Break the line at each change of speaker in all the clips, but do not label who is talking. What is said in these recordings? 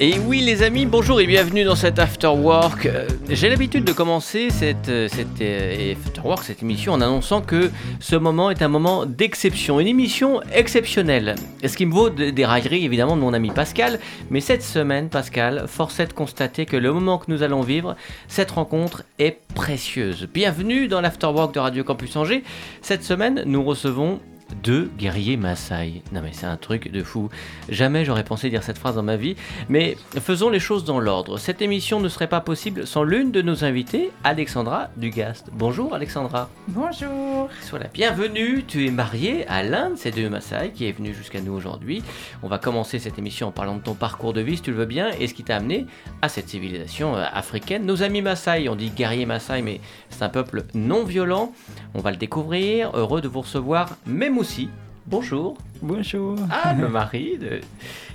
Et oui les amis, bonjour et bienvenue dans cet After Work. Euh, J'ai l'habitude de commencer cette, euh, cette euh, After Work, cette émission en annonçant que ce moment est un moment d'exception, une émission exceptionnelle. Ce qui me vaut de- des railleries évidemment de mon ami Pascal, mais cette semaine Pascal, force est de constater que le moment que nous allons vivre, cette rencontre est précieuse. Bienvenue dans l'After Work de Radio Campus Angers. Cette semaine, nous recevons deux guerriers Maasai. Non mais c'est un truc de fou. Jamais j'aurais pensé dire cette phrase dans ma vie. Mais faisons les choses dans l'ordre. Cette émission ne serait pas possible sans l'une de nos invités, Alexandra Dugast. Bonjour Alexandra.
Bonjour.
Sois la bienvenue. Tu es mariée à l'un de ces deux Maasai qui est venu jusqu'à nous aujourd'hui. On va commencer cette émission en parlant de ton parcours de vie si tu le veux bien et ce qui t'a amené à cette civilisation euh, africaine. Nos amis Maasai, on dit guerriers Maasai mais c'est un peuple non violent. On va le découvrir. Heureux de vous recevoir. Même aussi. Bonjour.
Bonjour.
Ah, le mari de,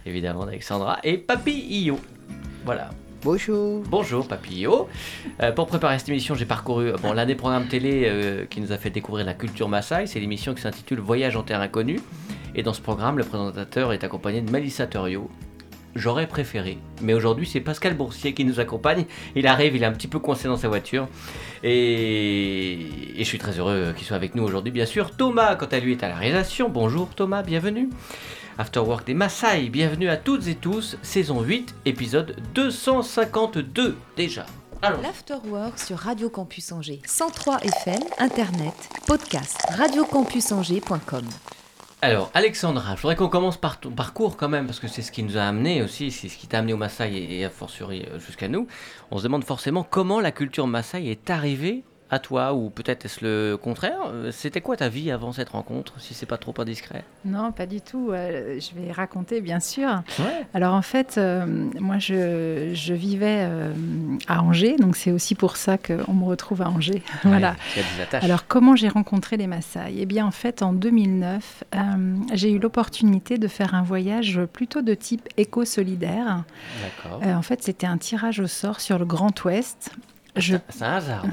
évidemment d'Alexandra et Papy Io. Voilà.
Bonjour.
Bonjour Papy Io. Euh, pour préparer cette émission, j'ai parcouru euh, bon, l'un des programmes télé euh, qui nous a fait découvrir la culture Maasai. C'est l'émission qui s'intitule Voyage en terre inconnue. Et dans ce programme, le présentateur est accompagné de Melissa Thurio. J'aurais préféré, mais aujourd'hui c'est Pascal Boursier qui nous accompagne. Il arrive, il est un petit peu coincé dans sa voiture. Et, je suis très heureux qu'il soit avec nous aujourd'hui, bien sûr. Thomas, quant à lui, est à la réalisation. Bonjour Thomas, bienvenue. Afterwork des Maasai, bienvenue à toutes et tous, saison 8, épisode 252 déjà.
L'Afterwork sur Radio Campus Angers. 103 FM, Internet, podcast, radiocampusangers.com.
alors, Alexandra, je voudrais qu'on commence par ton parcours quand même, parce que c'est ce qui nous a amené aussi, c'est ce qui t'a amené au Maasai et, et a fortiori euh, jusqu'à nous. On se demande forcément comment la culture Maasai est arrivée à toi, ou peut-être est-ce le contraire? Euh, C'était quoi ta vie avant cette rencontre, si c'est pas trop indiscret?
Non, pas du tout. euh, je vais raconter, bien sûr.
Ouais.
Alors en fait, euh, moi, je, je vivais euh, à Angers, donc c'est aussi pour ça qu'on me retrouve à Angers. voilà. Alors comment j'ai rencontré les Maasai? Eh bien en fait en 2009, euh, j'ai eu l'opportunité de faire un voyage plutôt de type éco-solidaire.
D'accord.
En fait c'était un tirage au sort sur le Grand Ouest. Je,
C'est un hasard.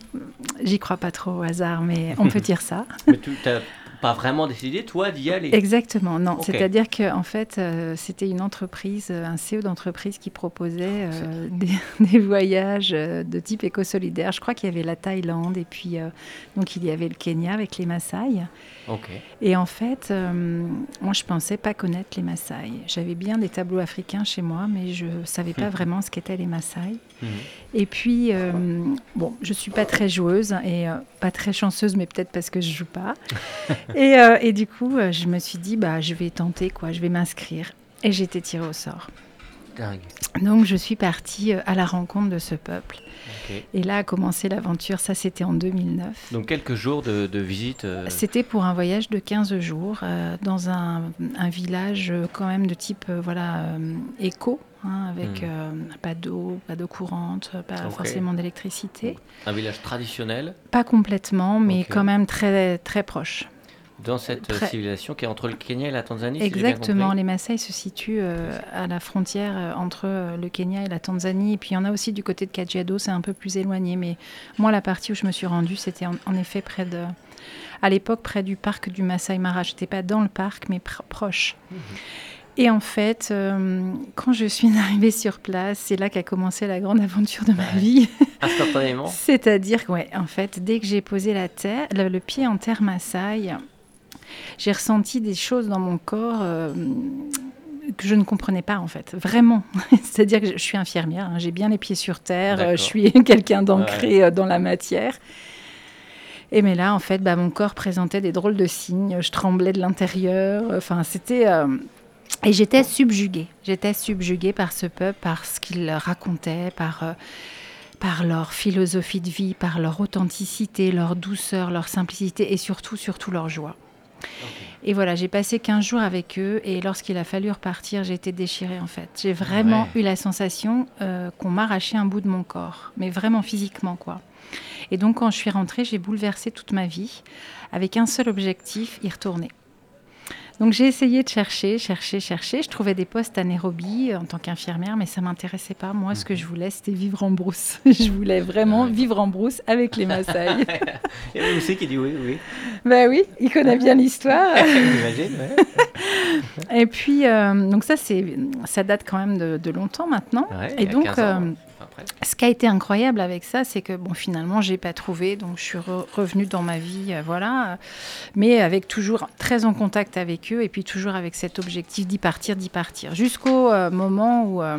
j'y crois pas trop au hasard, mais on peut dire ça.
Mais tu n'as pas vraiment décidé, toi, d'y aller?
Exactement, non. C'est-à-dire que en fait, euh, c'était une entreprise, euh, un CEO d'entreprise qui proposait euh, des, des voyages de type éco-solidaire. Je crois qu'il y avait la Thaïlande et puis euh, donc il y avait le Kenya avec les Maasai. Et en fait, euh, moi, je pensais pas connaître les Maasai. J'avais bien des tableaux africains chez moi, mais je savais pas vraiment ce qu'étaient les Maasai.
Mhm.
Et puis, euh, bon, je suis pas très joueuse et euh, pas très chanceuse, mais peut-être parce que je joue pas. et, et du coup, je me suis dit, bah, je vais tenter, quoi, je vais m'inscrire. Et j'ai été tirée au sort.
Dingue.
Donc, je suis partie à la rencontre de ce peuple. Et là a commencé l'aventure. Ça, c'était en 2009.
Donc quelques jours de, de visite. euh,
C'était pour un voyage de 15 jours euh, dans un, un village euh, quand même de type voilà éco, hein, avec
Hmm.
pas d'eau, pas d'eau courante, pas forcément d'électricité.
un village traditionnel
Pas complètement, mais quand même très très proche.
Dans cette
Très-
civilisation qui est entre le Kenya et la Tanzanie.
Exactement, les Maasai se situent euh, à la frontière euh, entre euh, le Kenya et la Tanzanie. Et puis il y en a aussi du côté de Kajiado, c'est un peu plus éloigné. Mais moi, la partie où je me suis rendue, c'était en, en effet près de. À l'époque, près du parc du Masai Mara. Je n'étais pas dans le parc, mais pr- proche. Et en fait, euh, quand je suis arrivée sur place, c'est là qu'a commencé la grande aventure de ma vie.
Instantanément.
C'est-à-dire que, ouais, en fait, dès que j'ai posé la terre, le, le pied en terre Maasai, j'ai ressenti des choses dans mon corps euh, que je ne comprenais pas, en fait. Vraiment. C'est-à-dire que je, suis infirmière, hein, j'ai bien les pieds sur terre, euh, je suis quelqu'un d'ancré euh, dans la matière. Et mais là, en fait, bah, mon corps présentait des drôles de signes. Je tremblais de l'intérieur. Enfin, c'était. euh, Et j'étais subjuguée. J'étais subjuguée par ce peuple, par ce qu'il racontait, par, euh, par leur philosophie de vie, par leur authenticité, leur douceur, leur simplicité et surtout, surtout leur joie. Et voilà, j'ai passé 15 jours avec eux et lorsqu'il a fallu repartir, j'ai été déchirée en fait. J'ai vraiment
Ouais.
eu la sensation euh, qu'on m'arrachait un bout de mon corps, mais vraiment physiquement quoi. Et donc quand je suis rentrée, j'ai bouleversé toute ma vie avec un seul objectif, y retourner. Donc j'ai essayé de chercher, chercher, chercher. Je trouvais des postes à Nairobi en tant qu'infirmière, mais ça m'intéressait pas. Moi, ce que je voulais, c'était vivre en brousse. je voulais vraiment vivre en brousse avec les Maasai.
Il y a aussi qui dit oui, oui.
Ben oui, il connaît bien l'histoire.
J'imagine, ouais.
Et puis, euh, donc ça, ça date quand même de, de longtemps maintenant.
Ouais,
Et donc,
15 ans,
euh,
enfin.
Ce qui a été incroyable avec ça, c'est que bon, finalement, j'ai pas trouvé, donc je suis re- revenue dans ma vie, euh, voilà, mais avec toujours très en contact avec eux et puis toujours avec cet objectif d'y partir, d'y partir, jusqu'au euh, moment où euh,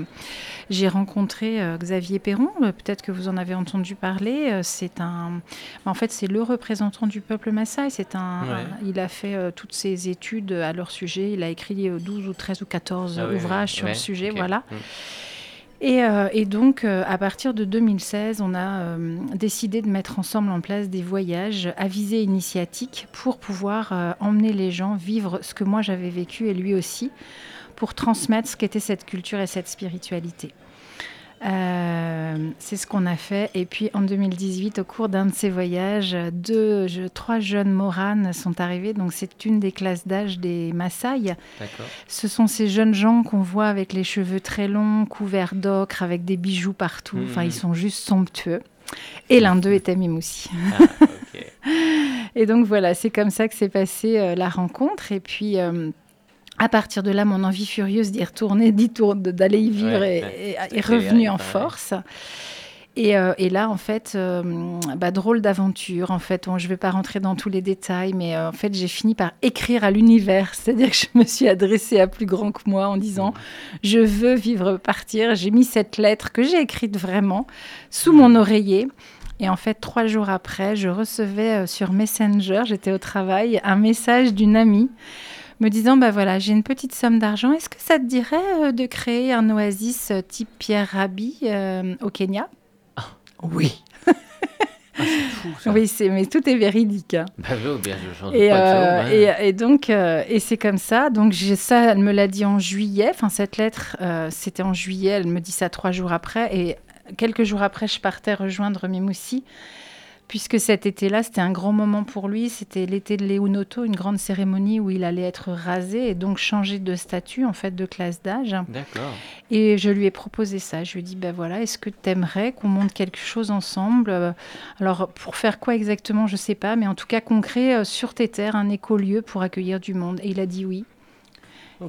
j'ai rencontré Xavier Perron. Peut-être que vous en avez entendu parler. c'est un, en fait, c'est le représentant du peuple Maasai. C'est un,
Ouais.
il a fait toutes ses études à leur sujet. Il a écrit euh, 12 ou 13 ou 14
Ah
ouvrages sur le sujet, voilà.
Mm.
Et, euh, et donc, euh, à partir de 2016, on a euh, décidé de mettre ensemble en place des voyages à visée initiatique pour pouvoir emmener les gens vivre ce que moi j'avais vécu et lui aussi, pour transmettre ce qu'était cette culture et cette spiritualité. Euh, c'est ce qu'on a fait. Et puis en 2018, au cours d'un de ces voyages, deux, je- trois jeunes moranes sont arrivés. Donc c'est une des classes d'âge des Maasai. Ce sont ces jeunes gens qu'on voit avec les cheveux très longs, couverts d'ocre, avec des bijoux partout. Enfin,
Mhm.
ils sont juste somptueux. Et l'un d'eux était Mimoussi.
Ah.
Et donc voilà, c'est comme ça que s'est passée euh, la rencontre. Et puis, euh, à partir de là, mon envie furieuse d'y retourner, d'y tour- de- d'aller y vivre
Ouais,
est, revenue en force. Et, euh, et là, en fait, euh, bah, drôle d'aventure. En fait, je ne vais pas rentrer dans tous les détails, mais euh, en fait, j'ai fini par écrire à l'univers. C'est-à-dire que je me suis adressée à plus grand que moi en disant Je veux vivre, partir. J'ai mis cette lettre que j'ai écrite vraiment sous mon oreiller. Et en fait, trois jours après, je recevais sur Messenger, j'étais au travail, un message d'une amie me disant bah voilà j'ai une petite somme d'argent. Est-ce que ça te dirait euh, de créer un oasis euh, type Pierre Rabhi euh, au Kenya? Oui.
Ah, fou ça.
oui c'est mais tout est véridique hein.
Bah oui, bien, je change
et, euh, donc euh, et c'est comme ça. Donc j'ai ça elle me l'a dit en juillet. Enfin cette lettre euh, c'était en juillet. Elle me dit ça trois jours après. Et quelques jours après je partais rejoindre Mimoussi puisque cet été-là, c'était un grand moment pour lui. C'était l'été de Léonoto, une grande cérémonie où il allait être rasé et donc changer de statut, en fait, de classe d'âge.
D'accord.
Et je lui ai proposé ça. Je lui ai dit, ben voilà, est-ce que tu aimerais qu'on monte quelque chose ensemble? Alors, pour faire quoi exactement, je ne sais pas, mais en tout cas, qu'on crée euh, sur tes terres un écolieu pour accueillir du monde. Et il a dit oui.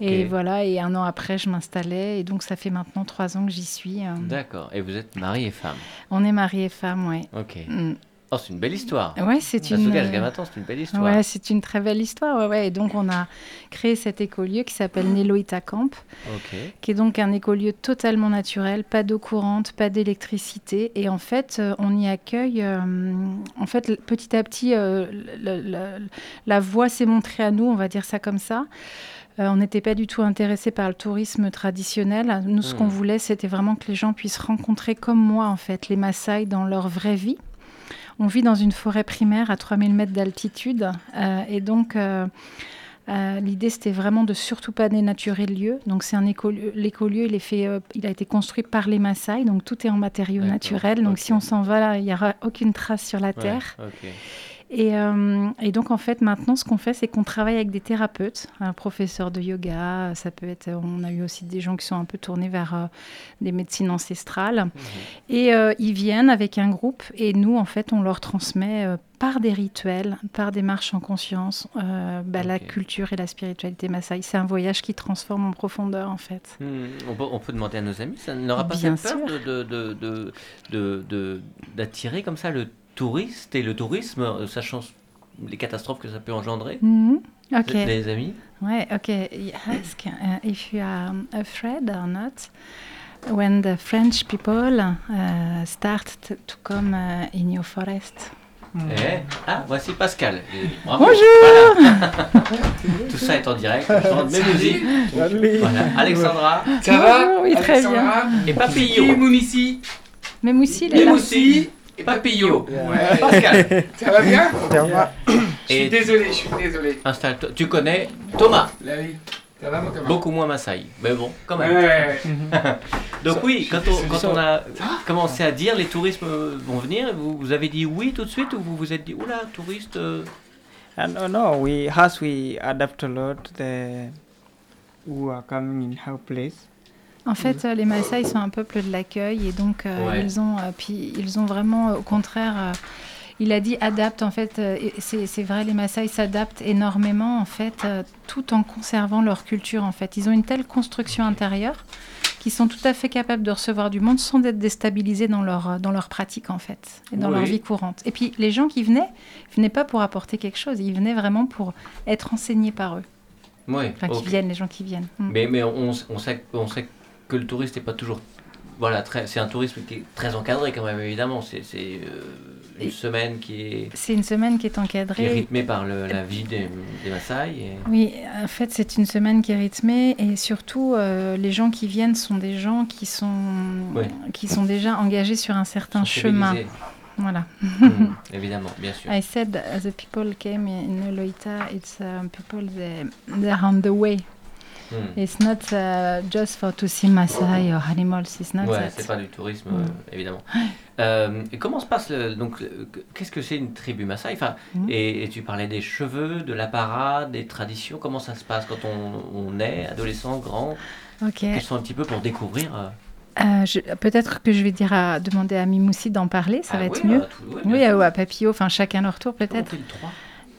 Et voilà, et un an après, je m'installais. Et donc, ça fait maintenant trois ans que j'y suis. euh.
D'accord. Et vous êtes mari et femme?
On est mariés et femmes, ouais.
Ok.
Mm.
Oh, c'est une belle histoire.
Ouais, c'est une. euh,
c'est une belle histoire.
Ouais, c'est une très belle histoire. Ouais, ouais. Et donc, on a créé cet écolieu qui s'appelle Neloïta Camp, qui est donc un écolieu totalement naturel, pas d'eau courante, pas d'électricité. Et en fait, euh, on y accueille. euh, en fait, petit à petit, euh, la voie s'est montrée à nous, on va dire ça comme ça. Euh, on n'était pas du tout intéressé par le tourisme traditionnel. Nous, ce
Hmm.
qu'on voulait, c'était vraiment que les gens puissent rencontrer, comme moi, en fait, les Maasai dans leur vraie vie. On vit dans une forêt primaire à 3000 mètres d'altitude. euh, et donc, euh, euh, l'idée, c'était vraiment de surtout pas dénaturer le lieu. Donc, c'est un écolieu. L'écolieu, il, est fait, euh, il a été construit par les Maasai. Donc, tout est en matériaux naturels. Donc, si on s'en va là, il n'y aura aucune trace sur la
Ouais,
terre. Et, euh, et donc, en fait, maintenant, ce qu'on fait, c'est qu'on travaille avec des thérapeutes, un professeur de yoga, ça peut être, on a eu aussi des gens qui sont un peu tournés vers euh, des médecines ancestrales.
Mhm.
Et euh, ils viennent avec un groupe, et nous, en fait, on leur transmet par des rituels, par des marches en conscience, euh, bah, la culture et la spiritualité Maasai. C'est un voyage qui transforme en profondeur, en fait.
Hmm, on, peut, on peut demander à nos amis, ça n'aura pas
Bien
fait peur
sûr.
de- de- de- d'attirer comme ça le touriste et le tourisme, euh, sachant les catastrophes que ça peut engendrer êtes Les amis?
Ouais, okay. You ask uh, if you are afraid or not when the French people uh, start to come uh, in your forest.
Eh Ah, voici Pascal. Bravo.
Bonjour
Voilà. Tout ça est en direct. Je chante mes musiques. Voilà. Alexandra
Ça va?
Bonjour, oui, très
Alexandra
et Papillon.
Mounici?
Mais Moussi, il est là.
Et Papillon.
Ouais.
Pascal.
Ça va bien Je suis
Et
désolé, je suis désolé.
installe-toi. Tu connais Thomas,
La vie. Ça va, mon Thomas
beaucoup moins Maasai. Mais bon, quand même.
ouais, ouais.
Donc
Ça-
oui, quand on,
c'est-
quand
ça-
on a commencé à dire les touristes vont venir, vous, vous avez dit oui tout de suite ou vous vous êtes dit oula, touriste euh,
And uh, no, we as we adapt a lot the who are coming in our place.
En fait, euh, les Maasai sont un peuple de l'accueil et donc euh,
Ouais.
ils ont, euh, puis ils ont vraiment, au contraire, euh, il a dit adapte. En fait, c'est vrai, les Maasai s'adaptent énormément en fait, tout en conservant leur culture. En fait, ils ont une telle construction intérieure qu'ils sont tout à fait capables de recevoir du monde sans être déstabilisés dans leur dans leur pratique en fait et dans leur vie courante. Et puis les gens qui venaient, ils venaient pas pour apporter quelque chose, ils venaient vraiment pour être enseignés par eux.
Oui,
Enfin, qui
ok.
viennent, les gens qui viennent. Mm.
Mais, mais on, on sait, on sait que le touriste n'est pas toujours. Voilà, c'est un tourisme qui est très encadré quand même, évidemment. C'est euh, une semaine qui est,
C'est une semaine qui est
qui est
encadrée.
rythmée par le- la vie des, des Maasai. Et...
Oui, en fait, c'est une semaine qui est rythmée et surtout, euh, les gens qui viennent sont des gens qui sont,
Ouais.
qui sont déjà engagés sur un certain chemin. Voilà.
Hmm, évidemment, bien sûr.
I said uh, the people came in Loita, it's um, people they, they're on the way.
Hmm.
It's not uh, just for to see Maasai or animals. It's not
Ouais, c'est pas du tourisme,
Mm.
euh, évidemment. Euh, et comment se passe le, donc Qu'est-ce que c'est une tribu Maasai? Enfin,
Mm.
et, et tu parlais des cheveux, de la parade, des traditions. Comment ça se passe quand on, on est adolescent, grand?
Ok.
Quels sont un petit peu pour découvrir euh,
Euh, Peut-être que je vais dire à demander à Mimoussi d'en parler, ça
ah
va
oui,
être mieux.
à ouais, bien
Oui, ou à Papillot, enfin chacun leur tour peut-être.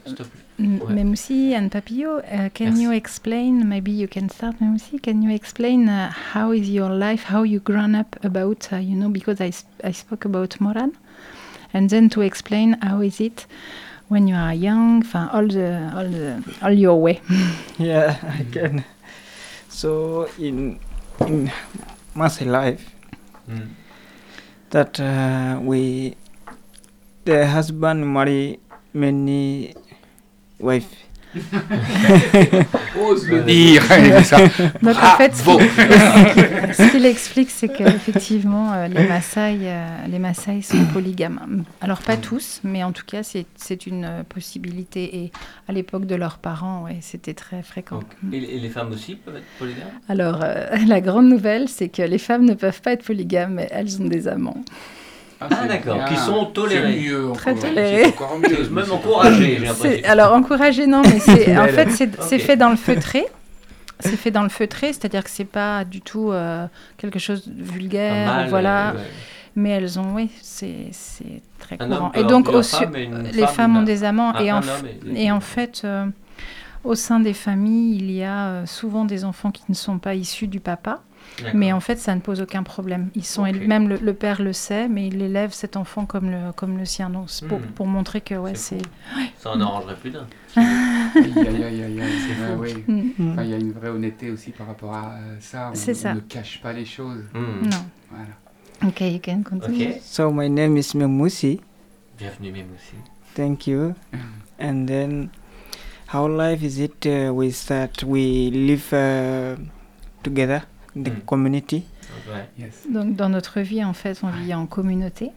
Monter le 3, s'il te plaît.
M-
Ouais.
Memoussi and Papillo, uh, can
Merci.
you explain, maybe you can start Memoussi, can you explain uh, how is your life, how you grown up about, uh, you know, because I, sp- I spoke about Moran, and then to explain how is it when you are young, enfin, all the, all the, all your way.
Yeah, I can. So in in my life,
Hmm.
that uh, we the husband marry many wife.
Ose le
Ouais.
dire. ça.
Donc
Ah,
en fait, ce qu'il- explique, c'est qu'effectivement, euh, les Maasai, euh, les Maasai sont polygames. Alors pas tous, mais en tout cas, c'est c'est une euh, possibilité. Et à l'époque de leurs parents, ouais, c'était très fréquent.
Et, et les femmes aussi peuvent être polygames?
Alors, euh, la grande nouvelle, c'est que les femmes ne peuvent pas être polygames, mais elles ont des amants.
Ah, d'accord,
bien.
qui sont tolérés.
Mieux
Très tolérés.
C'est encore mieux.
Même encouragés, j'ai.
Alors, encouragé, non, mais c'est en fait, c'est fait dans le feutré. C'est fait dans le feutré, c'est-à-dire que c'est pas du tout euh, quelque chose de vulgaire,
mâle,
voilà.
euh, ouais.
Mais elles ont, oui, c'est très
Un
courant.
homme
Et donc, au
et
les
femme
femmes ont
n'a-
des amants.
un-
et, en
et-
et fait, euh, au sein des familles, il y a euh, souvent des enfants qui ne sont pas issus du papa. Mais en fait, ça ne pose aucun problème. Ils sont même le, le père le sait, mais il élève cet enfant comme le comme le sien. Donc pour,
Hmm.
pour montrer que ouais,
C'est. Ça en arrangerait plus d'un.
Hmm.
Il y a une vraie honnêteté aussi par rapport à euh, ça. On,
C'est ça.
on ne cache pas les choses.
Hmm.
Non.
Voilà.
Ok, you can continue.
Ok.
So my name is Memusi.
Bienvenue, même aussi.
Thank you. And then, how life is it? Uh, we start. We live uh, together, the
Mm.
community.
Yes.
Donc dans notre vie, en fait, on vit en communauté.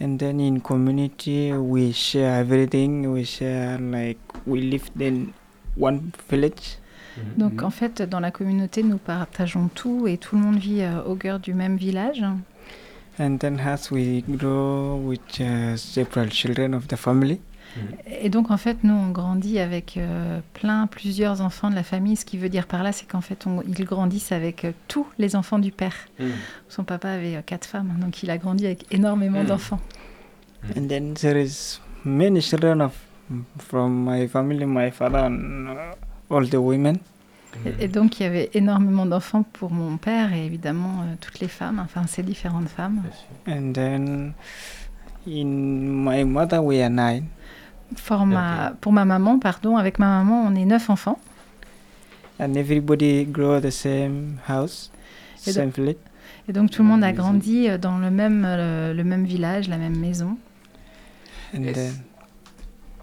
and then in community we share everything. We share like we live in one village.
Mhm.
Donc
Mhm.
en fait, dans la communauté, nous partageons tout et tout le monde vit euh, au cœur du même village.
And then as we grow with uh, several children of the family,
Et donc en fait, nous, on grandit avec euh, plein, plusieurs enfants de la famille. Ce qui veut dire par là, c'est qu'en fait, on- ils grandissent avec euh, tous les enfants du père.
Hmm.
Son papa avait euh, quatre femmes, donc il a grandi avec énormément
Mm.
d'enfants.
and then there is many children of from my family, my father, and uh, all the women.
Et, et donc il y avait énormément d'enfants pour mon père et évidemment euh, toutes les femmes, enfin ces différentes femmes.
And then in my mother, we are nine.
For ma- Pour ma maman, pardon, avec ma maman, on est neuf enfants.
And everybody grow the same house,
Et
same village.
Et donc tout le monde a grandi euh, dans le même, euh, le même village, la même maison.
And
Est-ce-
then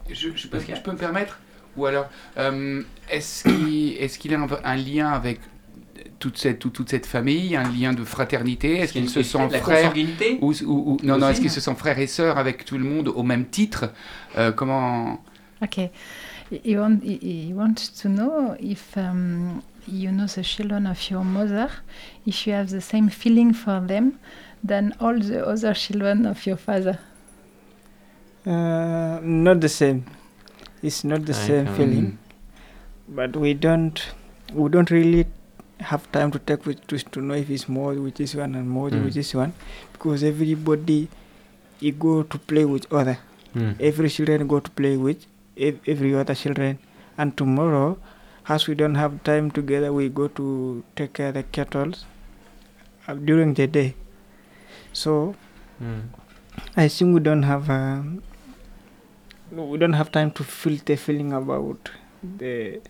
Je, je peux,
Pascal.
je peux me permettre? Ou alors, euh, est-ce qu'il est qu'il y a un, un lien avec toute cette, toute, toute cette famille, un lien de fraternité Est-ce qu'ils se sentent frères ou, ou- ou- non, non, est-ce qu'ils se sentent frères et sœurs avec tout le monde au même titre Euh, Comment?
Ok. He, want, he, he wants to know if um, you know the children of your mother, if you have the same feeling for them than all the other children of your father?
uh, not the same. it's not the
Ouais,
same feeling. But we don't we don't really have time to take with to, to know if it's more with this one and more
Mm.
with this one because everybody you go to play with other.
Hmm.
Every children go to play with ev- every other children. And tomorrow, as we don't have time together, we go to take care of the cattle uh, during the day. So
Hmm.
I think we don't have um, we don't have time to feel the feeling about the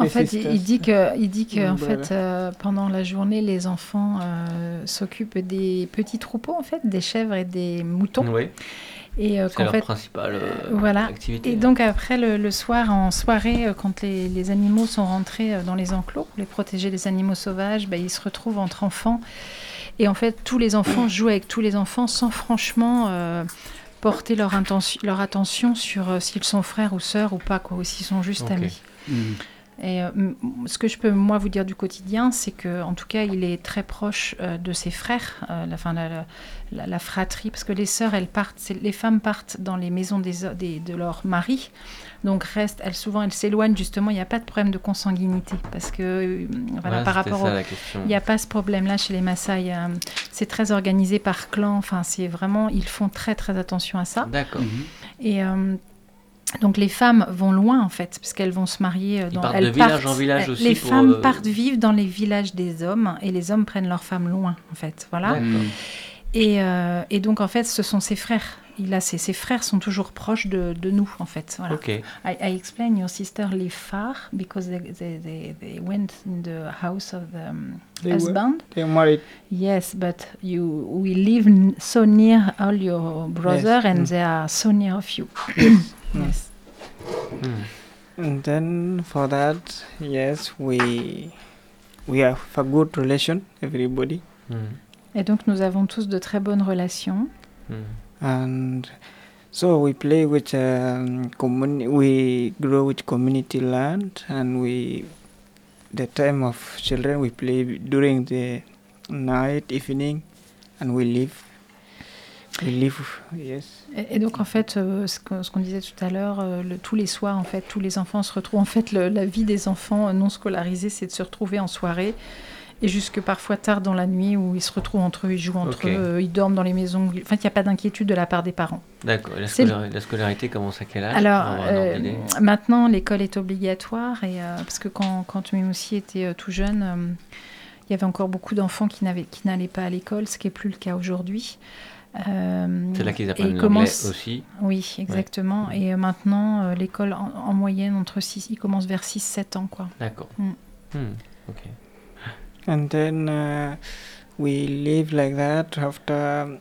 En fait, il, dit que, il dit que en
voilà.
fait, euh, pendant la journée, les enfants euh, s'occupent des petits troupeaux, en fait, des chèvres et des moutons.
Oui,
Et euh,
c'est
qu'en
leur
fait,
principale euh,
voilà.
activité.
Et donc après le, le soir, en soirée, euh, quand les, les animaux sont rentrés dans les enclos pour les protéger des animaux sauvages, bah, ils se retrouvent entre enfants. Et en fait, tous les enfants jouent avec tous les enfants sans franchement euh, porter leur, intention, leur attention sur euh, s'ils sont frères ou sœurs ou pas, quoi, ou s'ils sont juste amis.
Mhm.
Et euh, ce que je peux moi vous dire du quotidien, c'est que en tout cas, il est très proche euh, de ses frères, euh, la, fin, la, la- la- la fratrie, parce que les sœurs, elles partent, les femmes partent dans les maisons des, ho- des- de leur mari, donc restent, elles souvent, elles s'éloignent justement. Il n'y a pas de problème de consanguinité, parce que euh, voilà,
Voilà,
par rapport
ça
au,
la question.
il n'y a pas ce problème-là chez les Maasai. euh, c'est très organisé par clan. Enfin, c'est vraiment, ils font très très attention à ça.
D'accord.
Mhm.
Et euh, donc les femmes vont loin en fait, parce qu'elles vont se marier. euh,
Ils
Dans,
partent
elles
de village en village aussi
Les
pour,
femmes
euh,
partent vivre dans les villages des hommes et les hommes prennent leurs femmes loin en fait. Voilà.
Mhm.
Et, euh, et donc en fait, ce sont ses frères. Il a ses, ses frères sont toujours proches de, de nous en fait. Voilà.
Ok.
I, I explain your sister live far because they, they, they, they went in the house of the um,
They were-
husband.
they married.
Yes, but you we live n- so near all your brother and
mm.
they are so near of you. yes.
Hmm.
And then for that, yes, we we have a good relation, everybody,
Hmm.
Et donc nous avons tous de très bonnes relations.
Hmm.
and so we play with um, We grow with community land, and we the time of children we play during the night, evening, and we live. Yes.
Et, et donc en fait, euh, ce qu'on disait tout à l'heure, euh, le- tous les soirs, en fait, tous les enfants se retrouvent. En fait, le- la vie des enfants non scolarisés, c'est de se retrouver en soirée. Et jusque parfois tard dans la nuit où ils se retrouvent entre eux, ils jouent entre eux, euh, ils dorment dans les maisons. Enfin, il n'y a pas d'inquiétude de la part des parents.
D'accord. La, scolarité commence à quel âge
Alors, euh, maintenant, l'école est obligatoire, et, euh, parce que quand, quand Mimoussi était euh, tout jeune, euh, il y avait encore beaucoup d'enfants qui n'avaient- qui n'allaient pas à l'école, ce qui n'est plus le cas aujourd'hui. Euh,
C'est là qu'ils apprennent l'anglais aussi.
Oui, exactement. Et euh, maintenant, euh, l'école, en, en moyenne, entre 6, il commence vers 6-7 ans. Quoi.
D'accord.
Hmm.
Hmm. Ok.
And then uh, we live like that after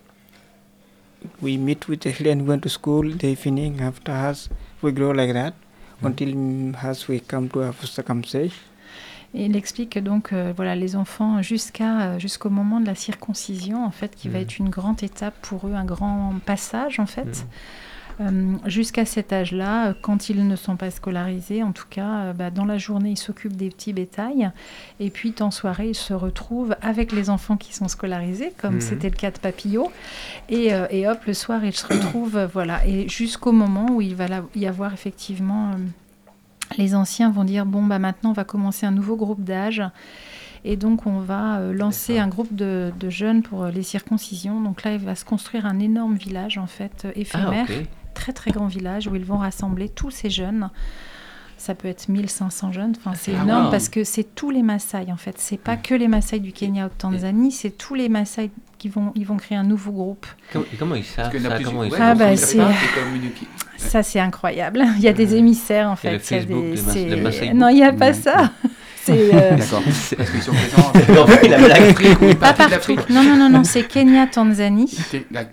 we meet with the children, went to school, the evening after us, we grow like that until mm, as we come to our circumcision.
Et il explique que donc, euh, voilà, les enfants, jusqu'à, euh, jusqu'au moment de la circoncision, en fait, qui va
Mhm.
être une grande étape pour eux, un grand passage, en fait.
Mhm.
Euh, jusqu'à cet âge-là, quand ils ne sont pas scolarisés, en tout cas, euh, bah, dans la journée, ils s'occupent des petits bétails. Et puis, en soirée, ils se retrouvent avec les enfants qui sont scolarisés, comme
Mhm.
c'était le cas de Papillot. Et, et hop, le soir, ils se retrouvent, voilà. Et jusqu'au moment où il va y avoir effectivement... les anciens vont dire, bon, bah, maintenant, on va commencer un nouveau groupe d'âge. Et donc, on va euh, lancer un groupe de, de jeunes pour euh, les circoncisions. Donc là, il va se construire un énorme village, en fait, euh,
Ah,
éphémère très très grand village où ils vont rassembler tous ces jeunes. Ça peut être 1500 jeunes, enfin, c'est
Ah,
énorme
wow.
parce que c'est tous les Maasai en fait. C'est pas que les Maasai du Kenya ou de Tanzanie, c'est tous les Maasai qui vont, ils vont créer un nouveau groupe.
Comment, ils savent
en
ça
plusieurs.
Comment ils
ouais,
savent
Ah, bah, c'est- Ça c'est incroyable. Il y a des émissaires en
Il y a
fait.
le Facebook
des-
de Mas-
c'est-
de Maasai
Non, il n'y a pas ça. C'est euh,
D'accord.
C'est-
Parce qu'ils sont présents.
J'ai compris la blague.
Pas partout. Non, non, non, non, c'est Kenya, Tanzanie.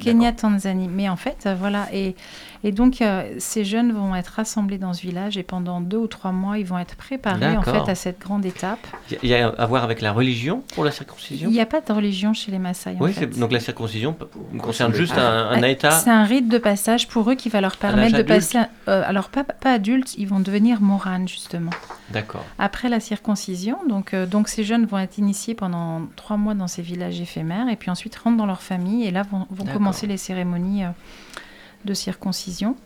Kenya, Tanzanie. Mais en fait, euh, voilà. Et, et donc, euh, ces jeunes vont être rassemblés dans ce village et pendant deux ou trois mois, ils vont être préparés en fait à cette grande étape.
Il y a- à voir avec la religion pour la circoncision?
Il n'y a pas de religion chez les Maasai. en
Oui,
fait.
donc la circoncision concerne juste
Ah,
un, un
Ah,
état.
C'est un rite de passage pour eux qui va leur permettre de passer. euh, alors, pas, pas adultes, ils vont devenir moranes, justement.
D'accord.
Après la circoncision, donc, euh, donc ces jeunes vont être initiés pendant trois mois dans ces villages éphémères et puis ensuite rentrent dans leur famille et là vont, commencer les cérémonies euh, de circoncision.